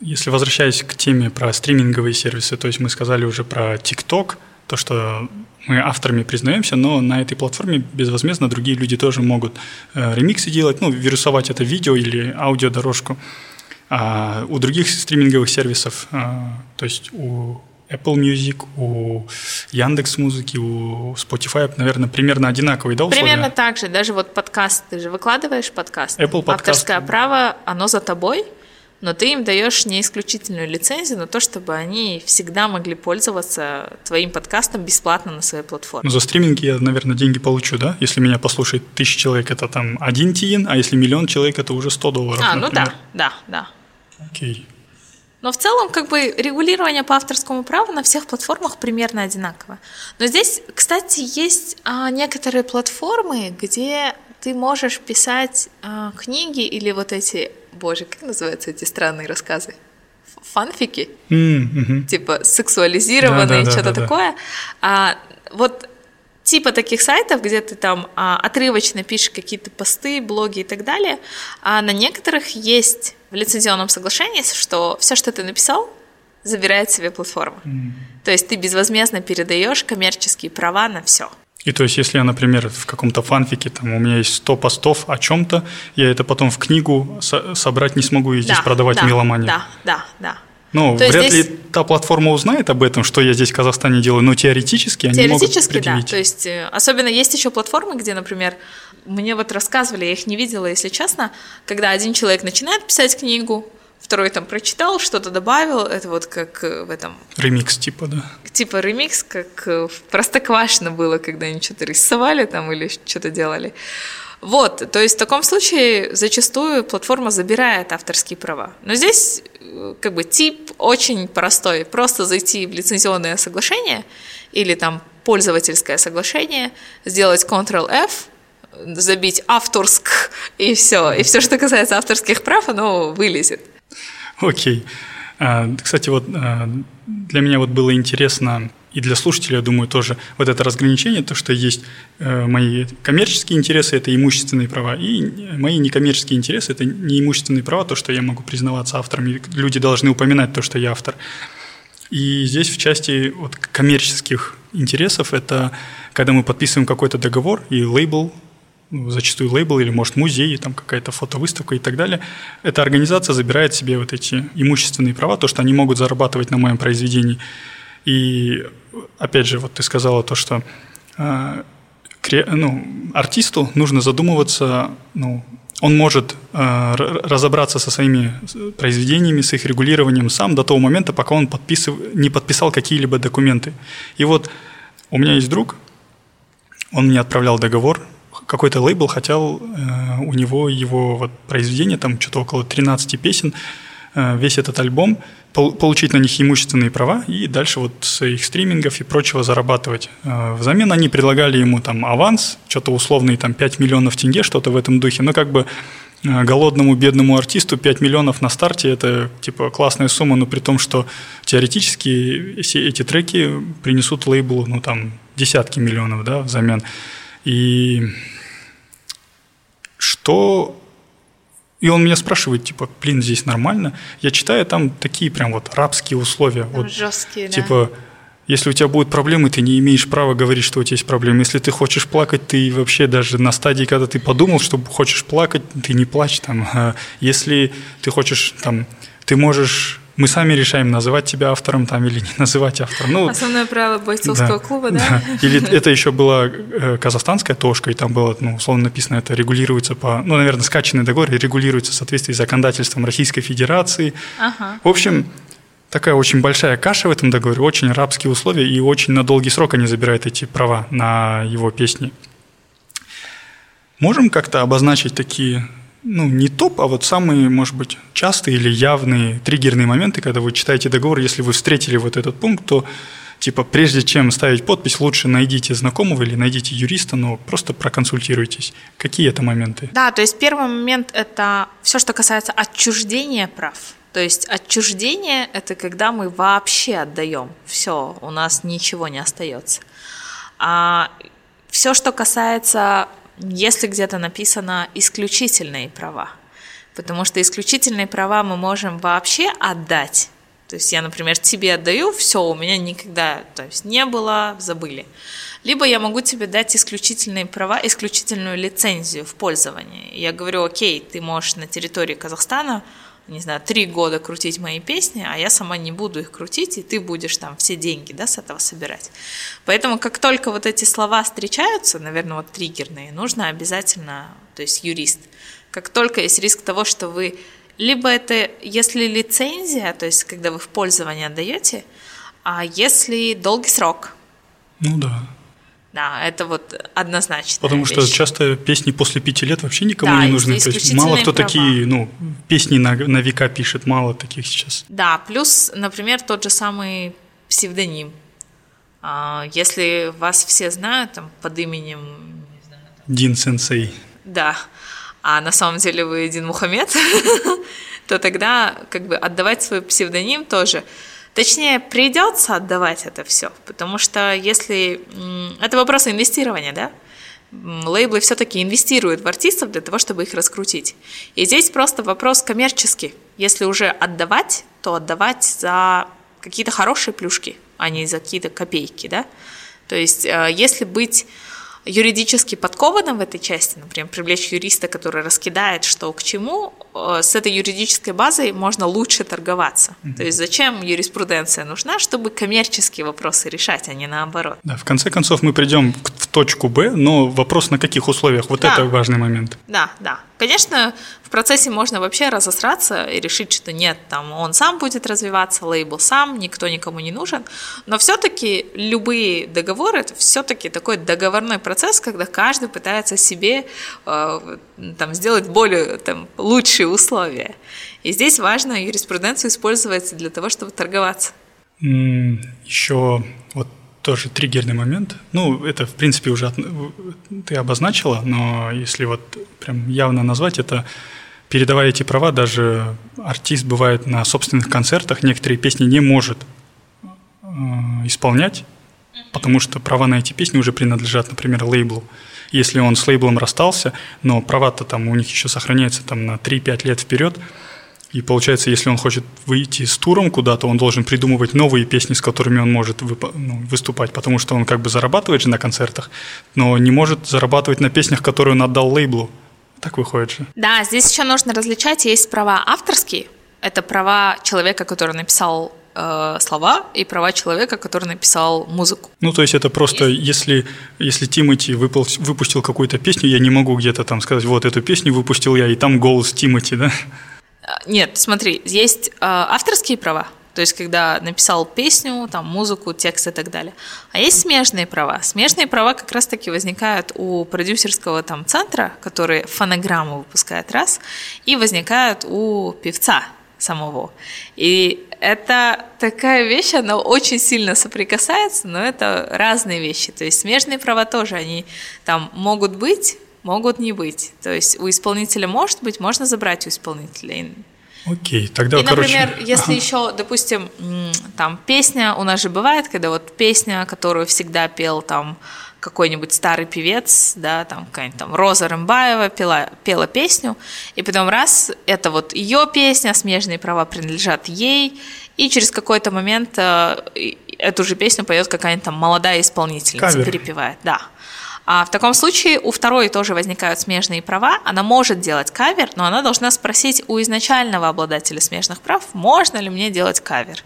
если возвращаясь к теме про стриминговые сервисы, то есть мы сказали уже про TikTok, то, что мы авторами признаемся, но на этой платформе безвозмездно другие люди тоже могут э, ремиксы делать, ну, вирусовать это видео или аудиодорожку. А у других стриминговых сервисов, э, то есть у Apple Music, у Яндекс Музыки, у Spotify, наверное, примерно одинаковые, да, условия? Примерно так же. Даже вот подкаст, ты же выкладываешь подкаст. Apple подкаст. Авторское право, оно за тобой, но ты им даешь не исключительную лицензию на то, чтобы они всегда могли пользоваться твоим подкастом бесплатно на своей платформе. Ну, за стриминг я, наверное, деньги получу, да? Если меня послушает тысяча человек, это там один тиен, а если миллион человек, это уже 100 долларов, А, например. ну да, да, да. Окей. Но в целом, как бы, регулирование по авторскому праву на всех платформах примерно одинаково. Но здесь, кстати, есть а, некоторые платформы, где ты можешь писать а, книги или вот эти, боже, как называются эти странные рассказы? Фанфики? Mm-hmm. Типа сексуализированные, да, да, что-то да, да, такое. А, вот типа таких сайтов, где ты там а, отрывочно пишешь какие-то посты, блоги и так далее, а на некоторых есть в лицензионном соглашении, что все, что ты написал, забирает себе платформа. Mm. То есть ты безвозмездно передаешь коммерческие права на все. И то есть, если я, например, в каком-то фанфике, там у меня есть 100 постов о чем-то, я это потом в книгу со- собрать не смогу и здесь да, продавать да, меломане. Да, да, да. Ну, то вряд здесь... ли та платформа узнает об этом, что я здесь в Казахстане делаю, но теоретически они теоретически, могут да. То есть, э, особенно есть еще платформы, где, например, мне вот рассказывали, я их не видела, если честно, когда один человек начинает писать книгу, второй там прочитал, что-то добавил, это вот как э, в этом... Ремикс типа, да? Типа ремикс, как э, в Простоквашино было, когда они что-то рисовали там или что-то делали. Вот, то есть в таком случае зачастую платформа забирает авторские права. Но здесь э, как бы тип очень простой. Просто зайти в лицензионное соглашение или там пользовательское соглашение, сделать Ctrl-F, забить авторск, и все. И все, что касается авторских прав, оно вылезет. Окей. А, кстати, вот а, для меня вот было интересно, и для слушателей, я думаю, тоже вот это разграничение, то, что есть э, мои коммерческие интересы, это имущественные права, и мои некоммерческие интересы, это неимущественные права, то, что я могу признаваться автором, и люди должны упоминать то, что я автор. И здесь в части вот коммерческих интересов это когда мы подписываем какой-то договор и лейбл ну, зачастую лейбл или, может, музей, там какая-то фотовыставка и так далее, эта организация забирает себе вот эти имущественные права, то, что они могут зарабатывать на моем произведении. И, опять же, вот ты сказала то, что э, ну, артисту нужно задумываться, ну, он может э, разобраться со своими произведениями, с их регулированием сам до того момента, пока он подписыв... не подписал какие-либо документы. И вот у меня есть друг, он мне отправлял договор, какой-то лейбл хотел э, у него его вот произведение, там что-то около 13 песен, э, весь этот альбом, пол, получить на них имущественные права и дальше вот с их стримингов и прочего зарабатывать. Э, взамен они предлагали ему там аванс, что-то условный там 5 миллионов тенге, что-то в этом духе, но как бы голодному бедному артисту 5 миллионов на старте – это типа классная сумма, но при том, что теоретически все эти треки принесут лейблу ну там десятки миллионов да, взамен. И что... И он меня спрашивает, типа, блин, здесь нормально? Я читаю, там такие прям вот рабские условия. Там вот, жесткие, Типа, да. если у тебя будут проблемы, ты не имеешь права говорить, что у тебя есть проблемы. Если ты хочешь плакать, ты вообще даже на стадии, когда ты подумал, что хочешь плакать, ты не плачь там. Если ты хочешь там, ты можешь мы сами решаем, называть тебя автором там или не называть автором. Ну, Основное правило бойцовского да, клуба, да? да? Или это еще была э, казахстанская тошка, и там было, ну, условно написано, это регулируется по, ну, наверное, скачанный договор регулируется в соответствии с законодательством Российской Федерации. Ага. В общем, такая очень большая каша в этом договоре, очень рабские условия, и очень на долгий срок они забирают эти права на его песни. Можем как-то обозначить такие ну, не топ, а вот самые, может быть, частые или явные триггерные моменты, когда вы читаете договор, если вы встретили вот этот пункт, то типа прежде чем ставить подпись, лучше найдите знакомого или найдите юриста, но просто проконсультируйтесь. Какие это моменты? Да, то есть первый момент – это все, что касается отчуждения прав. То есть отчуждение – это когда мы вообще отдаем, все, у нас ничего не остается. А все, что касается если где-то написано исключительные права. Потому что исключительные права мы можем вообще отдать. То есть я, например, тебе отдаю, все, у меня никогда то есть не было, забыли. Либо я могу тебе дать исключительные права, исключительную лицензию в пользовании. Я говорю, окей, ты можешь на территории Казахстана не знаю, три года крутить мои песни, а я сама не буду их крутить, и ты будешь там все деньги, да, с этого собирать. Поэтому как только вот эти слова встречаются, наверное, вот триггерные, нужно обязательно, то есть юрист, как только есть риск того, что вы либо это, если лицензия, то есть когда вы в пользование отдаете, а если долгий срок. Ну да. Да, это вот однозначно. Потому вещь. что часто песни после пяти лет вообще никому да, не нужны. То есть мало кто права. такие, ну, песни на, на века пишет, мало таких сейчас. Да, плюс, например, тот же самый псевдоним. А, если вас все знают там, под именем... Знаю, там, Дин Сенсей. Да, а на самом деле вы Дин Мухаммед, то тогда как бы отдавать свой псевдоним тоже Точнее, придется отдавать это все, потому что если... Это вопрос инвестирования, да? Лейблы все-таки инвестируют в артистов для того, чтобы их раскрутить. И здесь просто вопрос коммерческий. Если уже отдавать, то отдавать за какие-то хорошие плюшки, а не за какие-то копейки, да? То есть, э, если быть юридически подкованным в этой части, например, привлечь юриста, который раскидает, что к чему, э, с этой юридической базой можно лучше торговаться. Mm-hmm. То есть зачем юриспруденция нужна, чтобы коммерческие вопросы решать, а не наоборот. Да, в конце концов мы придем к точку Б, но вопрос на каких условиях, вот Да. это важный момент. Да, да. Конечно, в процессе можно вообще разосраться и решить, что нет, там он сам будет развиваться, лейбл сам, никто никому не нужен. Но все-таки любые договоры это все-таки такой договорной процесс, когда каждый пытается себе э, там, сделать более там, лучшие условия. И здесь важно юриспруденцию использовать для того, чтобы торговаться. Еще вот тоже триггерный момент. Ну, это, в принципе, уже от- ты обозначила, но если вот прям явно назвать, это передавая эти права, даже артист бывает на собственных концертах некоторые песни не может э, исполнять, потому что права на эти песни уже принадлежат, например, лейблу. Если он с лейблом расстался, но права-то там у них еще сохраняются там на 3-5 лет вперед, и получается, если он хочет выйти с туром куда-то, он должен придумывать новые песни, с которыми он может выпо- ну, выступать, потому что он как бы зарабатывает же на концертах, но не может зарабатывать на песнях, которые он отдал лейблу. Так выходит же. Да, здесь еще нужно различать, есть права авторские, это права человека, который написал э, слова, и права человека, который написал музыку. Ну, то есть это просто, если, если Тимати выпал- выпустил какую-то песню, я не могу где-то там сказать, вот эту песню выпустил я, и там голос Тимати, да? Э, Нет, смотри, есть э, авторские права, то есть когда написал песню, там музыку, текст и так далее. А есть смежные права. Смежные права как раз-таки возникают у продюсерского там центра, который фонограмму выпускает раз, и возникают у певца самого. И это такая вещь, она очень сильно соприкасается, но это разные вещи. То есть смежные права тоже, они там могут быть, могут не быть. То есть у исполнителя может быть, можно забрать у исполнителя. Окей, тогда, и, короче... например, если ага. еще, допустим, там песня, у нас же бывает, когда вот песня, которую всегда пел там какой-нибудь старый певец, да, там какая-нибудь там Роза Рымбаева пела, пела песню, и потом раз, это вот ее песня, смежные права принадлежат ей, и через какой-то момент э, эту же песню поет какая-нибудь там молодая исполнительница, Кавер. перепевает, да. А в таком случае у второй тоже возникают смежные права. Она может делать кавер, но она должна спросить у изначального обладателя смежных прав, можно ли мне делать кавер.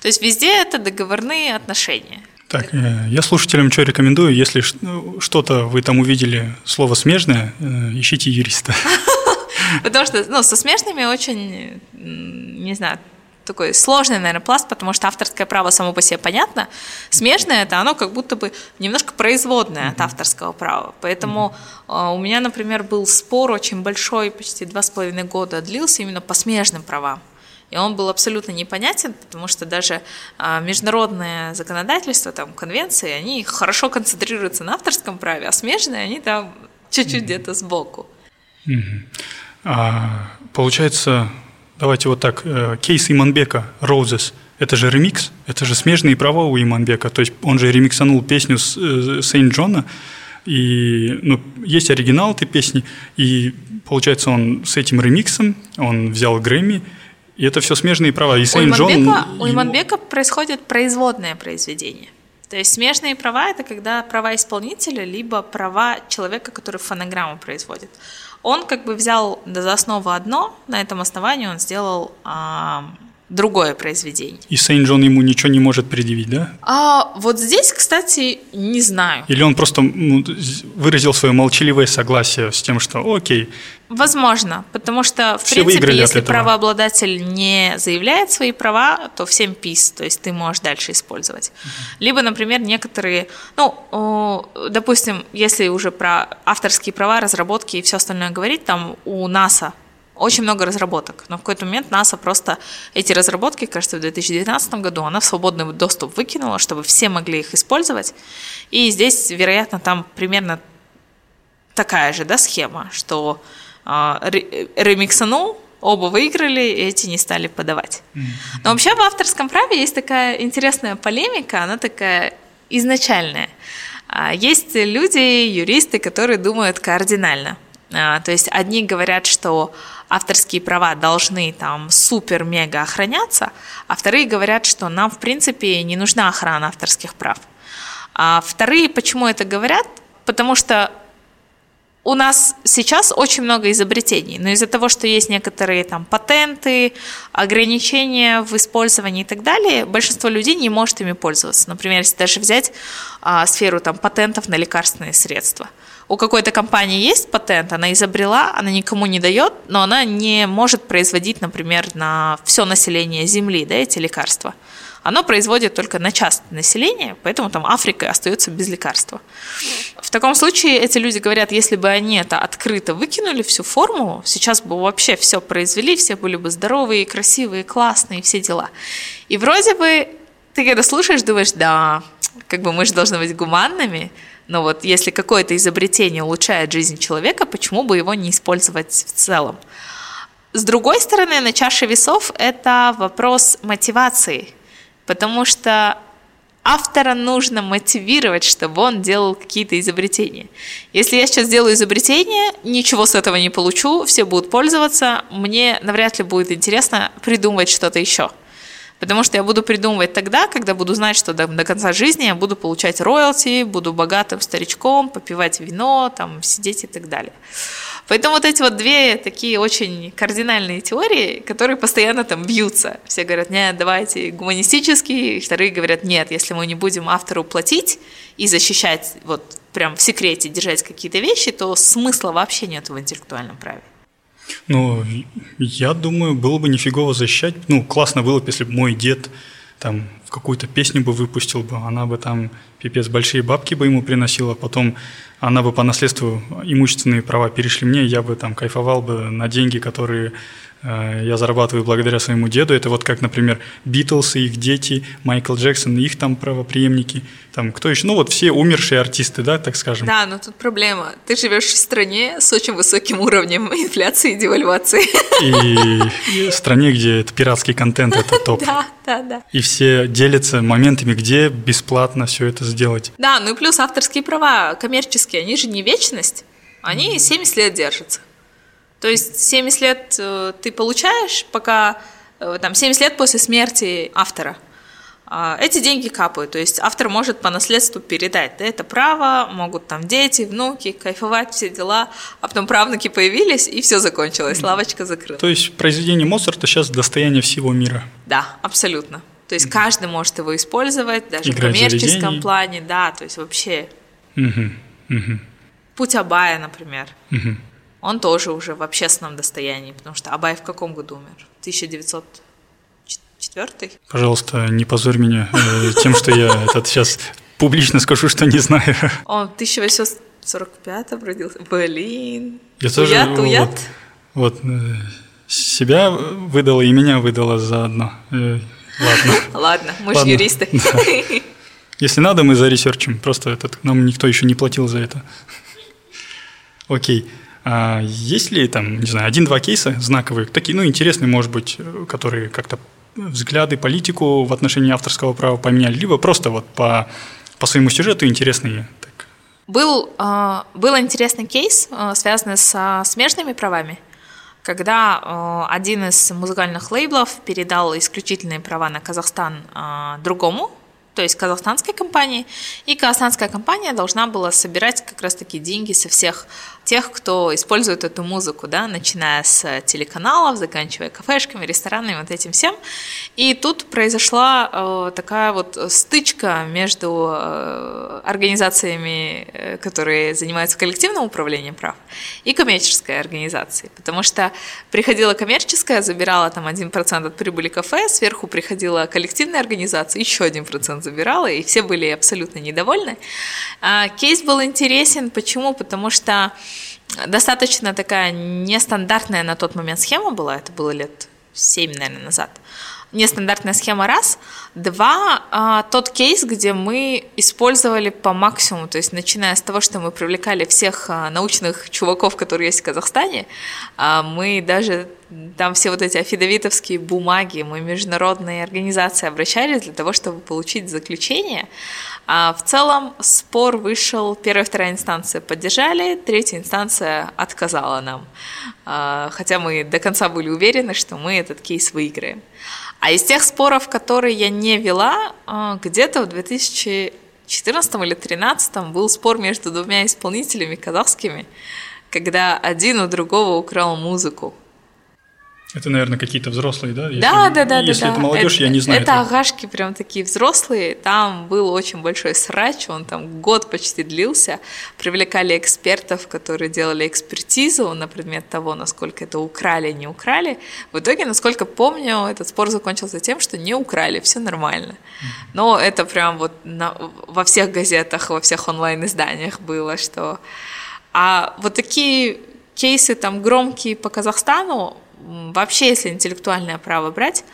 То есть везде это договорные отношения. Так, э, я слушателям что рекомендую, если ну, что-то вы там увидели слово смежное, э, ищите юриста. Потому что ну, со смежными очень, не знаю, такой сложный, наверное, пласт, потому что авторское право само по себе понятно. Смежное это оно как будто бы немножко производное от авторского права. Поэтому э, у меня, например, был спор очень большой, почти два с половиной года длился именно по смежным правам. И он был абсолютно непонятен, потому что даже а, международное законодательство, там, конвенции, они хорошо концентрируются на авторском праве, а смежные, они там чуть-чуть где-то сбоку. А, получается, давайте вот так, э, кейс Иманбека «Roses» – это же ремикс, это же смежные права у Иманбека, то есть он же ремиксанул песню э, Сейнт Джона, и ну, есть оригинал этой песни, и получается он с этим ремиксом, он взял Грэмми, и это все смежные права. И У Сейнт Джон... У Иманбека происходит производное произведение. То есть смежные права – это когда права исполнителя, либо права человека, который фонограмму производит. Он как бы взял за основу одно, на этом основании он сделал а, другое произведение. И Сейнт Джон ему ничего не может предъявить, да? А вот здесь, кстати, не знаю. Или он просто ну, выразил свое молчаливое согласие с тем, что окей, Возможно, потому что, в Все принципе, если правообладатель не заявляет свои права, то всем пис, то есть ты можешь дальше использовать. Либо, например, некоторые, ну, допустим, если уже про авторские права, разработки и все остальное говорить, там у НАСА очень много разработок, но в какой-то момент НАСА просто эти разработки, кажется, в 2019 году она в свободный доступ выкинула, чтобы все могли их использовать. И здесь, вероятно, там примерно такая же да, схема, что ремиксанул, оба выиграли, и эти не стали подавать. Но вообще в авторском праве есть такая интересная полемика, она такая изначальная. А, Есть люди, юристы, которые думают кардинально. А, То есть одни говорят, что авторские права должны там супер-мега охраняться, а вторые говорят, что нам в принципе не нужна охрана авторских прав. А вторые почему это говорят? Потому что у нас сейчас очень много изобретений, но из-за того, что есть некоторые там патенты, ограничения в использовании и так далее, большинство людей не может ими пользоваться. Например, если даже взять а, сферу там патентов на лекарственные средства. У какой-то компании есть патент, она изобрела, она никому не дает, но она не может производить, например, на все население Земли да, эти лекарства оно производит только на частное население, поэтому там Африка остается без лекарства. В таком случае эти люди говорят, если бы они это открыто выкинули, всю формулу, сейчас бы вообще все произвели, все были бы здоровые, красивые, классные, все дела. И вроде бы ты когда слушаешь, думаешь, да, как бы мы же должны быть гуманными, но вот если какое-то изобретение улучшает жизнь человека, почему бы его не использовать в целом? С другой стороны, на чаше весов это вопрос мотивации – потому что автора нужно мотивировать, чтобы он делал какие-то изобретения. Если я сейчас делаю изобретение, ничего с этого не получу, все будут пользоваться, мне навряд ли будет интересно придумывать что-то еще. Потому что я буду придумывать тогда, когда буду знать, что до, до конца жизни я буду получать роялти, буду богатым старичком, попивать вино, там, сидеть и так далее. Поэтому вот эти вот две такие очень кардинальные теории, которые постоянно там бьются. Все говорят, нет, давайте гуманистические, вторые говорят, нет, если мы не будем автору платить и защищать, вот прям в секрете держать какие-то вещи, то смысла вообще нет в интеллектуальном праве. Ну, я думаю, было бы нифигово защищать. Ну, классно было бы, если бы мой дед там какую-то песню бы выпустил бы, она бы там пипец большие бабки бы ему приносила, потом она бы по наследству имущественные права перешли мне, я бы там кайфовал бы на деньги, которые я зарабатываю благодаря своему деду. Это вот как, например, Битлз и их дети, Майкл Джексон и их там правоприемники, там кто еще, ну вот все умершие артисты, да, так скажем. Да, но тут проблема. Ты живешь в стране с очень высоким уровнем инфляции и девальвации. И, в стране, где это пиратский контент, это топ. Да, да, да. И все делятся моментами, где бесплатно все это сделать. Да, ну и плюс авторские права коммерческие, они же не вечность, они 70 лет держатся. То есть 70 лет э, ты получаешь, пока э, там 70 лет после смерти автора – а, эти деньги капают, то есть автор может по наследству передать да, это право, могут там дети, внуки, кайфовать, все дела, а потом правнуки появились, и все закончилось, лавочка закрыта. То есть произведение Моцарта сейчас достояние всего мира? Да, абсолютно. То есть каждый может его использовать, даже Играть в коммерческом плане, да, то есть вообще. Угу, угу. Путь Абая, например. Угу. Он тоже уже в общественном достоянии, потому что Абай в каком году умер? 1900 четвертый. Пожалуйста, не позорь меня э, тем, что я этот сейчас публично скажу, что не знаю. Он в 1845 родился. Блин. Я тоже уят, уят. Вот, вот э, себя выдала и меня выдала заодно. Э, ладно. Ладно, мы же юристы. Если надо, мы заресерчим. Просто этот, нам никто еще не платил за это. Окей. А есть ли там, не знаю, один-два кейса знаковые, такие, ну, интересные, может быть, которые как-то взгляды, политику в отношении авторского права поменяли, либо просто вот по, по своему сюжету интересные. Так. Был, э, был интересный кейс, э, связанный со смежными правами, когда э, один из музыкальных лейблов передал исключительные права на Казахстан другому то есть казахстанской компании, и казахстанская компания должна была собирать как раз-таки деньги со всех тех, кто использует эту музыку, да, начиная с телеканалов, заканчивая кафешками, ресторанами, вот этим всем. И тут произошла э, такая вот стычка между э, организациями, э, которые занимаются коллективным управлением прав, и коммерческой организацией, потому что приходила коммерческая, забирала там 1% от прибыли кафе, сверху приходила коллективная организация, еще 1% забирала, и все были абсолютно недовольны. А, кейс был интересен, почему? Потому что достаточно такая нестандартная на тот момент схема была, это было лет 7, наверное, назад. Нестандартная схема раз. Два, а, тот кейс, где мы использовали по максимуму, то есть начиная с того, что мы привлекали всех а, научных чуваков, которые есть в Казахстане, а, мы даже там все вот эти афидовитовские бумаги, мы международные организации обращались для того, чтобы получить заключение. А в целом спор вышел, первая и вторая инстанция поддержали, третья инстанция отказала нам. А, хотя мы до конца были уверены, что мы этот кейс выиграем. А из тех споров, которые я не вела, а, где-то в 2014 или 2013 был спор между двумя исполнителями казахскими, когда один у другого украл музыку. Это, наверное, какие-то взрослые, да? Если, да, да, да. Если да, это молодежь, это, я не знаю. Это этого. агашки прям такие взрослые. Там был очень большой срач, он там год почти длился. Привлекали экспертов, которые делали экспертизу на предмет того, насколько это украли, не украли. В итоге, насколько помню, этот спор закончился тем, что не украли, все нормально. Но это прям вот на, во всех газетах, во всех онлайн-изданиях было, что... А вот такие кейсы там громкие по Казахстану, вообще, если интеллектуальное право брать,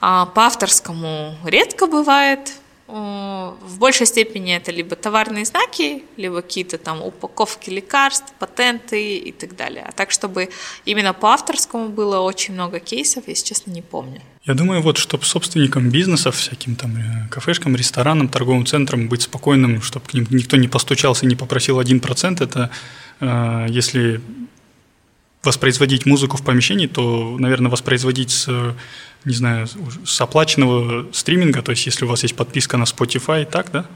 а, по авторскому редко бывает. В большей степени это либо товарные знаки, либо какие-то там упаковки лекарств, патенты и так далее. А так, чтобы именно по авторскому было очень много кейсов, если честно, не помню. Я думаю, вот, чтобы собственникам бизнесов, всяким там э, кафешкам, ресторанам, торговым центрам быть спокойным, чтобы к ним никто не постучался и не попросил 1%, это э, если воспроизводить музыку в помещении, то, наверное, воспроизводить с, не знаю, с оплаченного стриминга, то есть если у вас есть подписка на Spotify, так, да?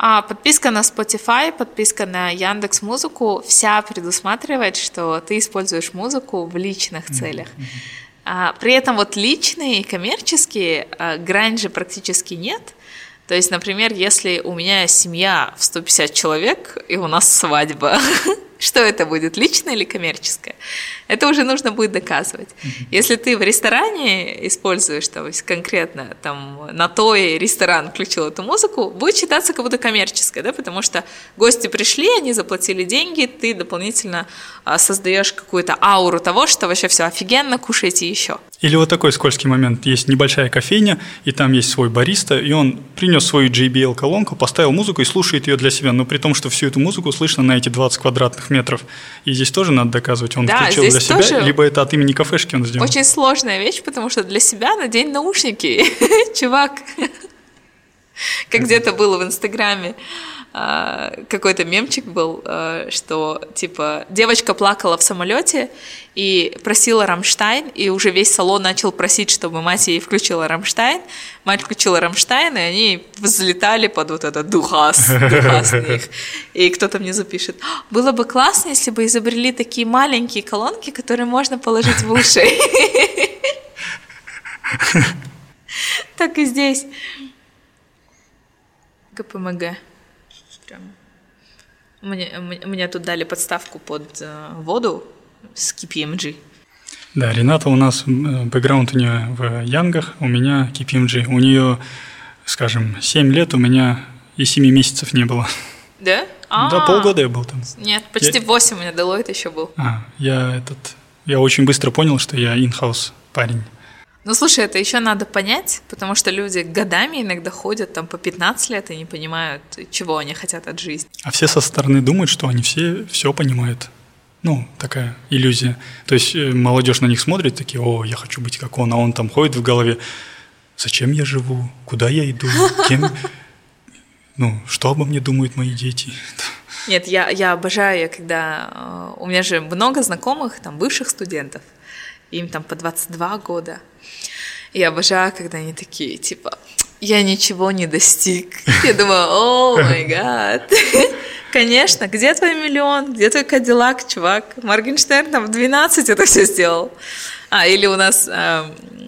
А подписка на Spotify, подписка на Яндекс Музыку вся предусматривает, что ты используешь музыку в личных целях. А, при этом вот личные и коммерческие а, грань же практически нет. То есть, например, если у меня семья в 150 человек, и у нас свадьба, Что это будет, личное или коммерческое? Это уже нужно будет доказывать. Если ты в ресторане используешь, то есть конкретно там на то и ресторан включил эту музыку, будет считаться как будто коммерческое, да, потому что гости пришли, они заплатили деньги, ты дополнительно а, создаешь какую-то ауру того, что вообще все офигенно, кушайте еще. Или вот такой скользкий момент. Есть небольшая кофейня, и там есть свой бариста, и он принес свою JBL-колонку, поставил музыку и слушает ее для себя, но при том, что всю эту музыку слышно на эти 20 квадратных метров. И здесь тоже надо доказывать, он да, включил для себя, либо это от имени кафешки он сделал. Очень сложная вещь, потому что для себя надень наушники, чувак. Как где-то было в Инстаграме. А, какой-то мемчик был, а, что типа девочка плакала в самолете и просила Рамштайн, и уже весь салон начал просить, чтобы мать ей включила Рамштайн. Мать включила Рамштайн, и они взлетали под вот этот Du hast, du hast mich. И кто-то внизу пишет, было бы классно, если бы изобрели такие маленькие колонки, которые можно положить в уши. Так и здесь. КПМГ. Мне, мне тут дали подставку под э, воду с KPMG. Да, Рената у нас, э, бэкграунд у нее в Янгах, у меня KPMG. У нее, скажем, 7 лет, у меня и 7 месяцев не было. Да? А-а-а. Да, полгода я был там. Нет, почти я... 8 у меня Deloitte еще был. А, я этот... Я очень быстро понял, что я in-house парень. Ну, слушай, это еще надо понять, потому что люди годами иногда ходят там по 15 лет и не понимают, чего они хотят от жизни. А все со стороны думают, что они все все понимают. Ну, такая иллюзия. То есть э, молодежь на них смотрит, такие, о, я хочу быть как он, а он там ходит в голове, зачем я живу, куда я иду, кем, ну, что обо мне думают мои дети. Нет, я, я обожаю, когда... Э, у меня же много знакомых, там, бывших студентов, им там по 22 года. Я обожаю, когда они такие, типа, я ничего не достиг. Я думаю, о май гад. Конечно, где твой миллион? Где твой Кадиллак, чувак? Моргенштерн там в 12 это все сделал. А, или у нас э,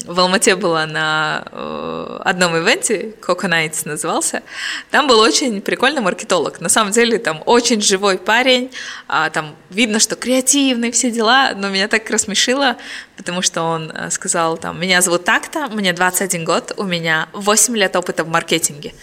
в Алмате была на э, одном ивенте, Coco Nights назывался, там был очень прикольный маркетолог. На самом деле там очень живой парень, э, там видно, что креативный, все дела, но меня так рассмешило, потому что он э, сказал там, меня зовут так-то, мне 21 год, у меня 8 лет опыта в маркетинге.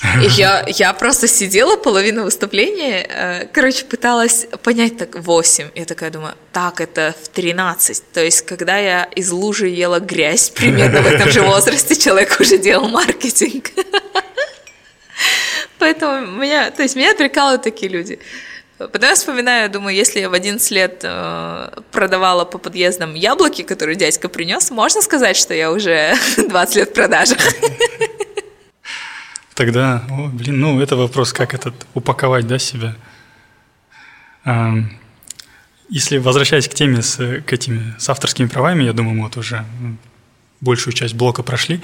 Я, я просто сидела половину выступления, э, короче, пыталась понять так 8. Я такая думаю, так, это в 13. То есть, когда я из лужи ела грязь, примерно в этом же возрасте человек уже делал маркетинг. Поэтому меня, то есть меня прикалывают такие люди. Потом я вспоминаю, думаю, если я в 11 лет э, продавала по подъездам яблоки, которые дядька принес, можно сказать, что я уже 20 лет в продажах. Тогда, о, блин, ну это вопрос, как этот упаковать, да, себя. Если возвращаясь к теме с, к этими, с авторскими правами, я думаю, мы вот уже большую часть блока прошли.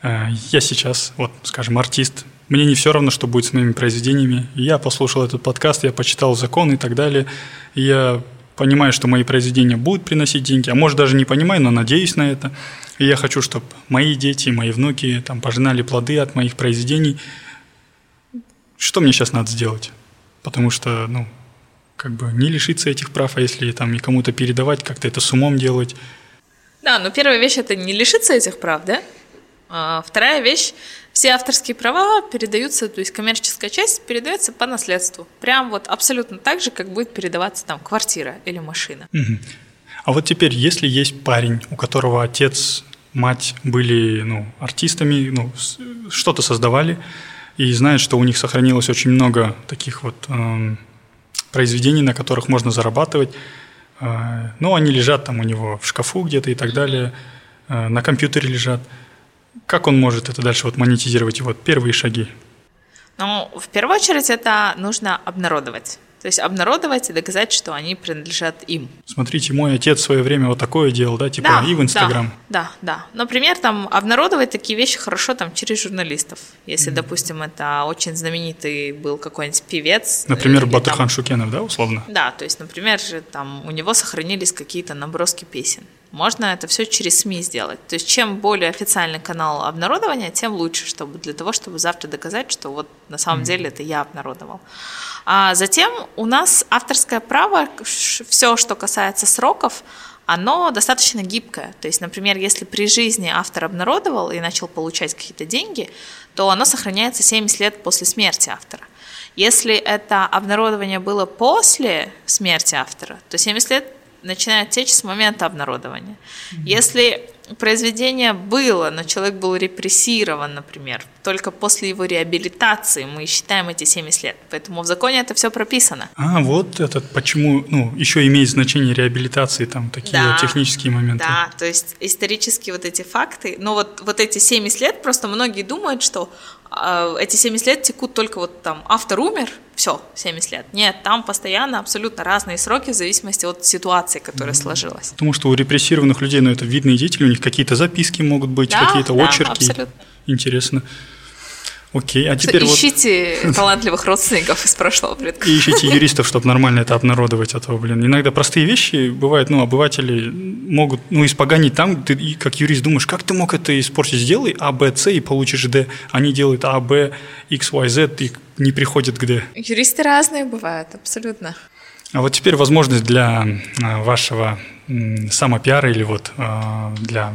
А, я сейчас, вот, скажем, артист, мне не все равно, что будет с моими произведениями. я послушал этот подкаст, я почитал закон и так далее. Я понимаю, что мои произведения будут приносить деньги, а может даже не понимаю, но надеюсь на это. И я хочу, чтобы мои дети, мои внуки там пожинали плоды от моих произведений. Что мне сейчас надо сделать? Потому что, ну, как бы не лишиться этих прав, а если там и кому-то передавать, как-то это с умом делать. Да, но первая вещь это не лишиться этих прав, да? А вторая вещь, все авторские права передаются, то есть коммерческая часть передается по наследству. Прям вот абсолютно так же, как будет передаваться там квартира или машина. Угу. А вот теперь, если есть парень, у которого отец, мать были ну, артистами, ну, что-то создавали, и знает, что у них сохранилось очень много таких вот э, произведений, на которых можно зарабатывать, э, ну, они лежат там у него в шкафу где-то и так далее, э, на компьютере лежат. Как он может это дальше вот монетизировать? И вот первые шаги. Ну, в первую очередь это нужно обнародовать. То есть обнародовать и доказать, что они принадлежат им. Смотрите, мой отец в свое время вот такое делал, да, типа да, и в Инстаграм. Да, да, да. Например, там обнародовать такие вещи хорошо там через журналистов. Если, mm. допустим, это очень знаменитый был какой-нибудь певец. Например, Батырхан там... Шукенов, да, условно? Да, то есть, например, же там у него сохранились какие-то наброски песен. Можно это все через СМИ сделать. То есть чем более официальный канал обнародования, тем лучше, чтобы для того, чтобы завтра доказать, что вот на самом mm. деле это я обнародовал. А затем у нас авторское право, все, что касается сроков, оно достаточно гибкое. То есть, например, если при жизни автор обнародовал и начал получать какие-то деньги, то оно сохраняется 70 лет после смерти автора. Если это обнародование было после смерти автора, то 70 лет начинает течь с момента обнародования. Mm-hmm. Если произведение было, но человек был репрессирован, например, только после его реабилитации мы считаем эти 70 лет. Поэтому в законе это все прописано. А, вот это почему, ну, еще имеет значение реабилитации, там, такие да, вот технические моменты. Да, то есть исторически вот эти факты, но вот, вот эти 70 лет, просто многие думают, что эти 70 лет текут только вот там автор умер, все, 70 лет. Нет, там постоянно абсолютно разные сроки в зависимости от ситуации, которая mm-hmm. сложилась. Потому что у репрессированных людей, ну, это видные деятели, у них какие-то записки могут быть, да, какие-то да, очерки. Абсолютно. Интересно. Окей, а теперь Ищите вот... талантливых родственников из прошлого предка. И ищите юристов, чтобы нормально это обнародовать, а то, блин, иногда простые вещи бывают, ну, обыватели могут, ну, испоганить там, ты как юрист думаешь, как ты мог это испортить, сделай А, Б, С и получишь Д. Они делают А, Б, X, Y, Z и не приходят к Д. Юристы разные бывают, абсолютно. А вот теперь возможность для а, вашего самопиара или вот а, для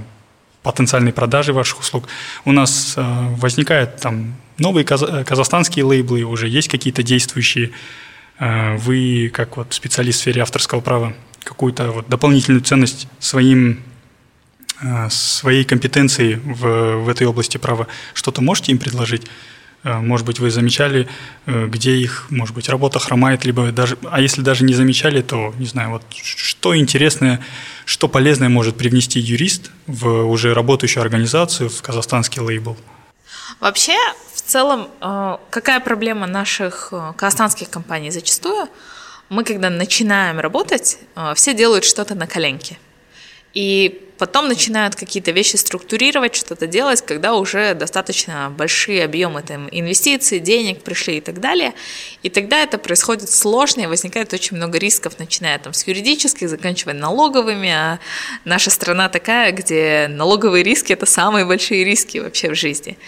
потенциальной продажи ваших услуг. У нас а, возникает там новые казахстанские лейблы, уже есть какие-то действующие. Вы, как вот специалист в сфере авторского права, какую-то вот дополнительную ценность своим своей компетенции в, в этой области права что-то можете им предложить? Э, может быть, вы замечали, э, где их, может быть, работа хромает, либо даже, а если даже не замечали, то, не знаю, вот что интересное, что полезное может привнести юрист в уже работающую организацию, в казахстанский лейбл? Вообще, в целом, э, какая проблема наших казахстанских компаний зачастую? Мы, когда начинаем работать, все делают что-то на коленке. И потом начинают какие-то вещи структурировать, что-то делать, когда уже достаточно большие объемы там, инвестиций, денег пришли и так далее. И тогда это происходит сложно, и возникает очень много рисков, начиная там, с юридических, заканчивая налоговыми. А наша страна такая, где налоговые риски – это самые большие риски вообще в жизни.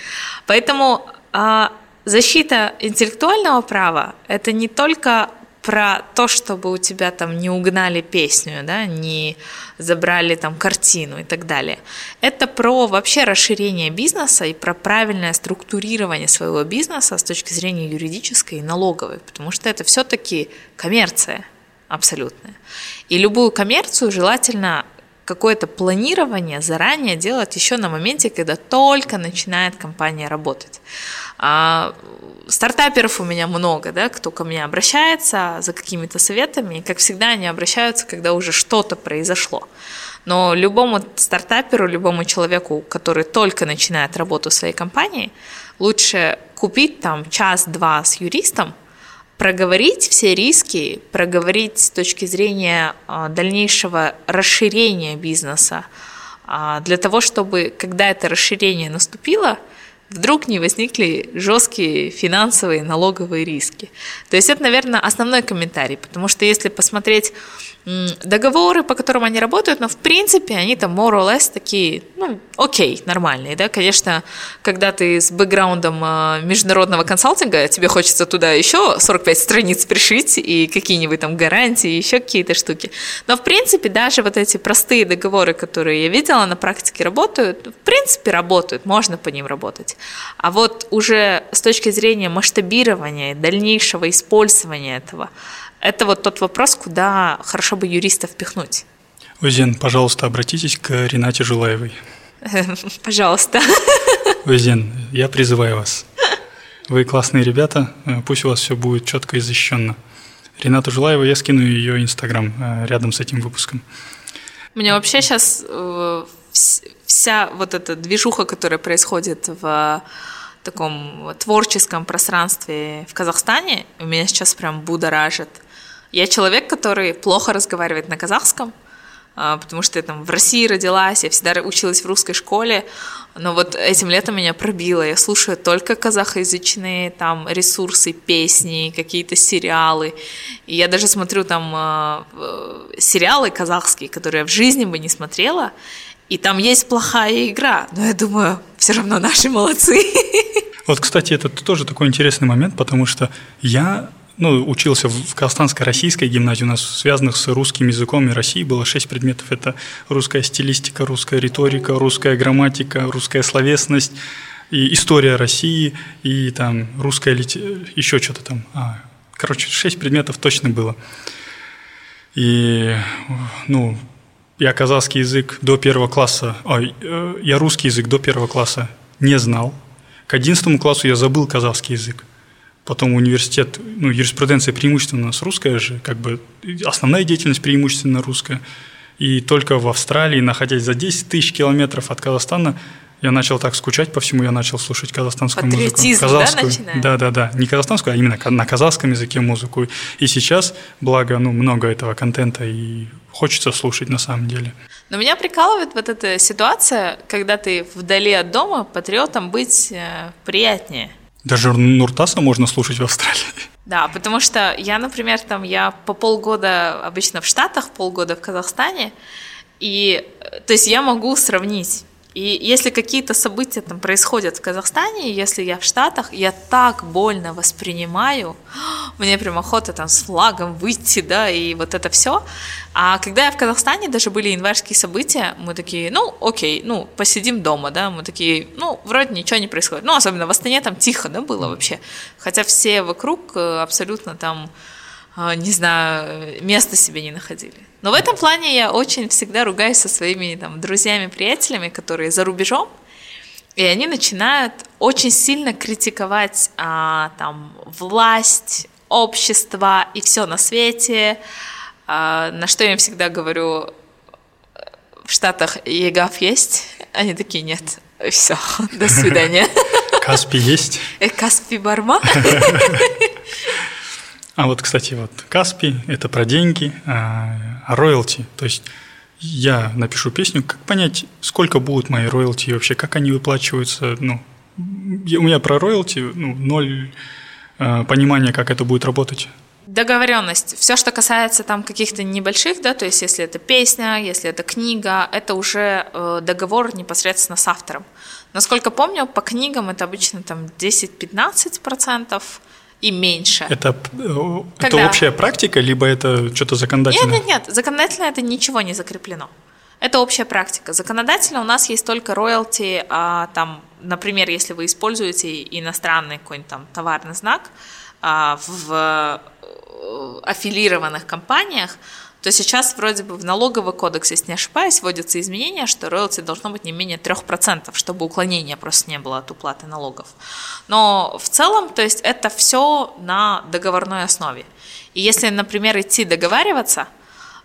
Поэтому а, защита интеллектуального права – это не только про то, чтобы у тебя там не угнали песню, да, не забрали там картину и так далее. Это про вообще расширение бизнеса и про правильное структурирование своего бизнеса с точки зрения юридической и налоговой, потому что это все-таки коммерция абсолютная. И любую коммерцию желательно какое-то планирование заранее делать еще на моменте, когда только начинает компания работать. А стартаперов у меня много, да, кто ко мне обращается за какими-то советами, и, как всегда, они обращаются, когда уже что-то произошло. Но любому стартаперу, любому человеку, который только начинает работу в своей компании, лучше купить там час-два с юристом, проговорить все риски, проговорить с точки зрения а, дальнейшего расширения бизнеса, а, для того, чтобы, когда это расширение наступило, вдруг не возникли жесткие финансовые налоговые риски. То есть это, наверное, основной комментарий, потому что если посмотреть договоры, по которым они работают, но в принципе они там more or less такие, ну, окей, нормальные, да, конечно, когда ты с бэкграундом а, международного консалтинга, тебе хочется туда еще 45 страниц пришить и какие-нибудь там гарантии, еще какие-то штуки, но в принципе даже вот эти простые договоры, которые я видела на практике работают, в принципе работают, можно по ним работать, а вот уже с точки зрения масштабирования, дальнейшего использования этого, это вот тот вопрос, куда хорошо бы юриста впихнуть. Узен, пожалуйста, обратитесь к Ренате Жулаевой. Пожалуйста. Узен, я призываю вас. Вы классные ребята, пусть у вас все будет четко и защищенно. Рената Жулаева, я скину ее инстаграм э, рядом с этим выпуском. У меня вообще сейчас э, вся вот эта движуха, которая происходит в таком творческом пространстве в Казахстане, у меня сейчас прям будоражит – я человек, который плохо разговаривает на казахском, а, потому что я там в России родилась, я всегда училась в русской школе, но вот этим летом меня пробило, я слушаю только казахоязычные там ресурсы, песни, какие-то сериалы, и я даже смотрю там э, сериалы казахские, которые я в жизни бы не смотрела, и там есть плохая игра, но я думаю, все равно наши молодцы. Вот, кстати, это тоже такой интересный момент, потому что я ну, учился в Казахстанской российской гимназии, у нас связанных с русским языком и Россией было шесть предметов. Это русская стилистика, русская риторика, русская грамматика, русская словесность, и история России, и там русская литература, еще что-то там. А, короче, шесть предметов точно было. И, ну, я казахский язык до первого класса, ой, э, я русский язык до первого класса не знал. К одиннадцатому классу я забыл казахский язык потом университет, ну, юриспруденция преимущественно у нас русская же, как бы основная деятельность преимущественно русская. И только в Австралии, находясь за 10 тысяч километров от Казахстана, я начал так скучать по всему, я начал слушать казахстанскую музыку. Казахскую. Да, да, да, да. Не казахстанскую, а именно на казахском языке музыку. И сейчас, благо, ну, много этого контента, и хочется слушать на самом деле. Но меня прикалывает вот эта ситуация, когда ты вдали от дома, патриотом быть э, приятнее. Даже Нуртаса можно слушать в Австралии. Да, потому что я, например, там я по полгода обычно в Штатах, полгода в Казахстане, и то есть я могу сравнить и если какие-то события там происходят в Казахстане, если я в Штатах, я так больно воспринимаю, мне прям охота там с флагом выйти, да, и вот это все. А когда я в Казахстане, даже были январские события, мы такие, ну, окей, ну, посидим дома, да, мы такие, ну, вроде ничего не происходит. Ну, особенно в Астане там тихо, да, было вообще. Хотя все вокруг э, абсолютно там не знаю, места себе не находили. Но в этом плане я очень всегда ругаюсь со своими там, друзьями, приятелями, которые за рубежом, и они начинают очень сильно критиковать а, там, власть, общество и все на свете, а, на что я им всегда говорю, в Штатах ЕГАФ есть? Они такие, нет, все, до свидания. Каспи есть? Э, Каспи Барма? А вот, кстати, вот Каспи – это про деньги, а, а роялти, то есть я напишу песню, как понять, сколько будут мои роялти и вообще, как они выплачиваются, ну, у меня про роялти, ну, ноль э, понимания, как это будет работать. Договоренность. Все, что касается там каких-то небольших, да, то есть если это песня, если это книга, это уже э, договор непосредственно с автором. Насколько помню, по книгам это обычно там 10-15%, и меньше. Это, э, это общая практика, либо это что-то законодательное? Нет, нет, нет, законодательно это ничего не закреплено. Это общая практика. Законодательно у нас есть только роялти, а, там, например, если вы используете иностранный какой-нибудь там товарный знак а, в э, аффилированных компаниях, то сейчас вроде бы в налоговый кодекс, если не ошибаюсь, вводятся изменения, что роялти должно быть не менее 3%, чтобы уклонения просто не было от уплаты налогов. Но в целом, то есть это все на договорной основе. И если, например, идти договариваться,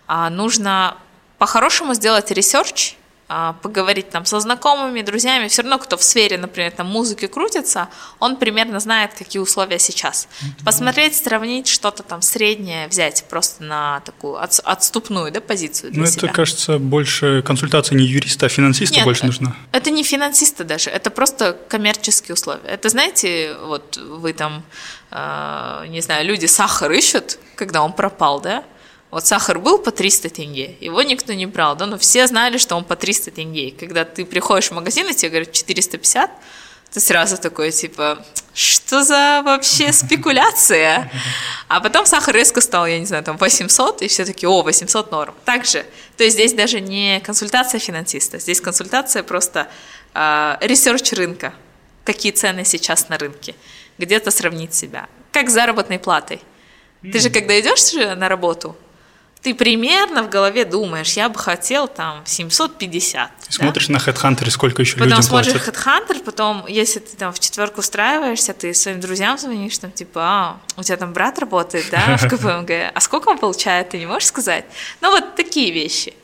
а, нужно по-хорошему сделать research поговорить там со знакомыми, друзьями, все равно кто в сфере, например, там музыки крутится, он примерно знает, какие условия сейчас. Посмотреть, сравнить что-то там среднее, взять просто на такую отступную да, позицию для Ну, себя. это, кажется, больше консультация не юриста, а финансиста Нет, больше нужна. Это не финансиста даже, это просто коммерческие условия. Это, знаете, вот вы там, э, не знаю, люди сахар ищут, когда он пропал, да? Вот сахар был по 300 тенге, его никто не брал, да, но все знали, что он по 300 тенге. Когда ты приходишь в магазин, и тебе говорят 450, ты сразу такой, типа, что за вообще спекуляция? А потом сахар резко стал, я не знаю, там 800, и все таки о, 800 норм. Также, то есть здесь даже не консультация финансиста, здесь консультация просто э, research рынка, какие цены сейчас на рынке, где-то сравнить себя, как с заработной платой. Ты же, когда идешь на работу, ты примерно в голове думаешь, я бы хотел там 750. Смотришь да? на HeadHunter, сколько еще потом людям смотришь платят. HeadHunter, потом, если ты там в четверку устраиваешься, ты своим друзьям звонишь, там, типа, а, у тебя там брат работает, да, в KPMG, а сколько он получает, ты не можешь сказать? Ну, вот такие вещи.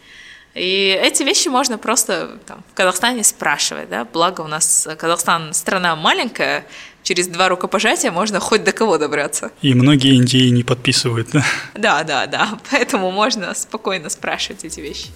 И эти вещи можно просто там, в Казахстане спрашивать, да, благо у нас Казахстан страна маленькая, через два рукопожатия можно хоть до кого добраться. И многие Индии не подписывают, да? Да, да, да, поэтому можно спокойно спрашивать эти вещи.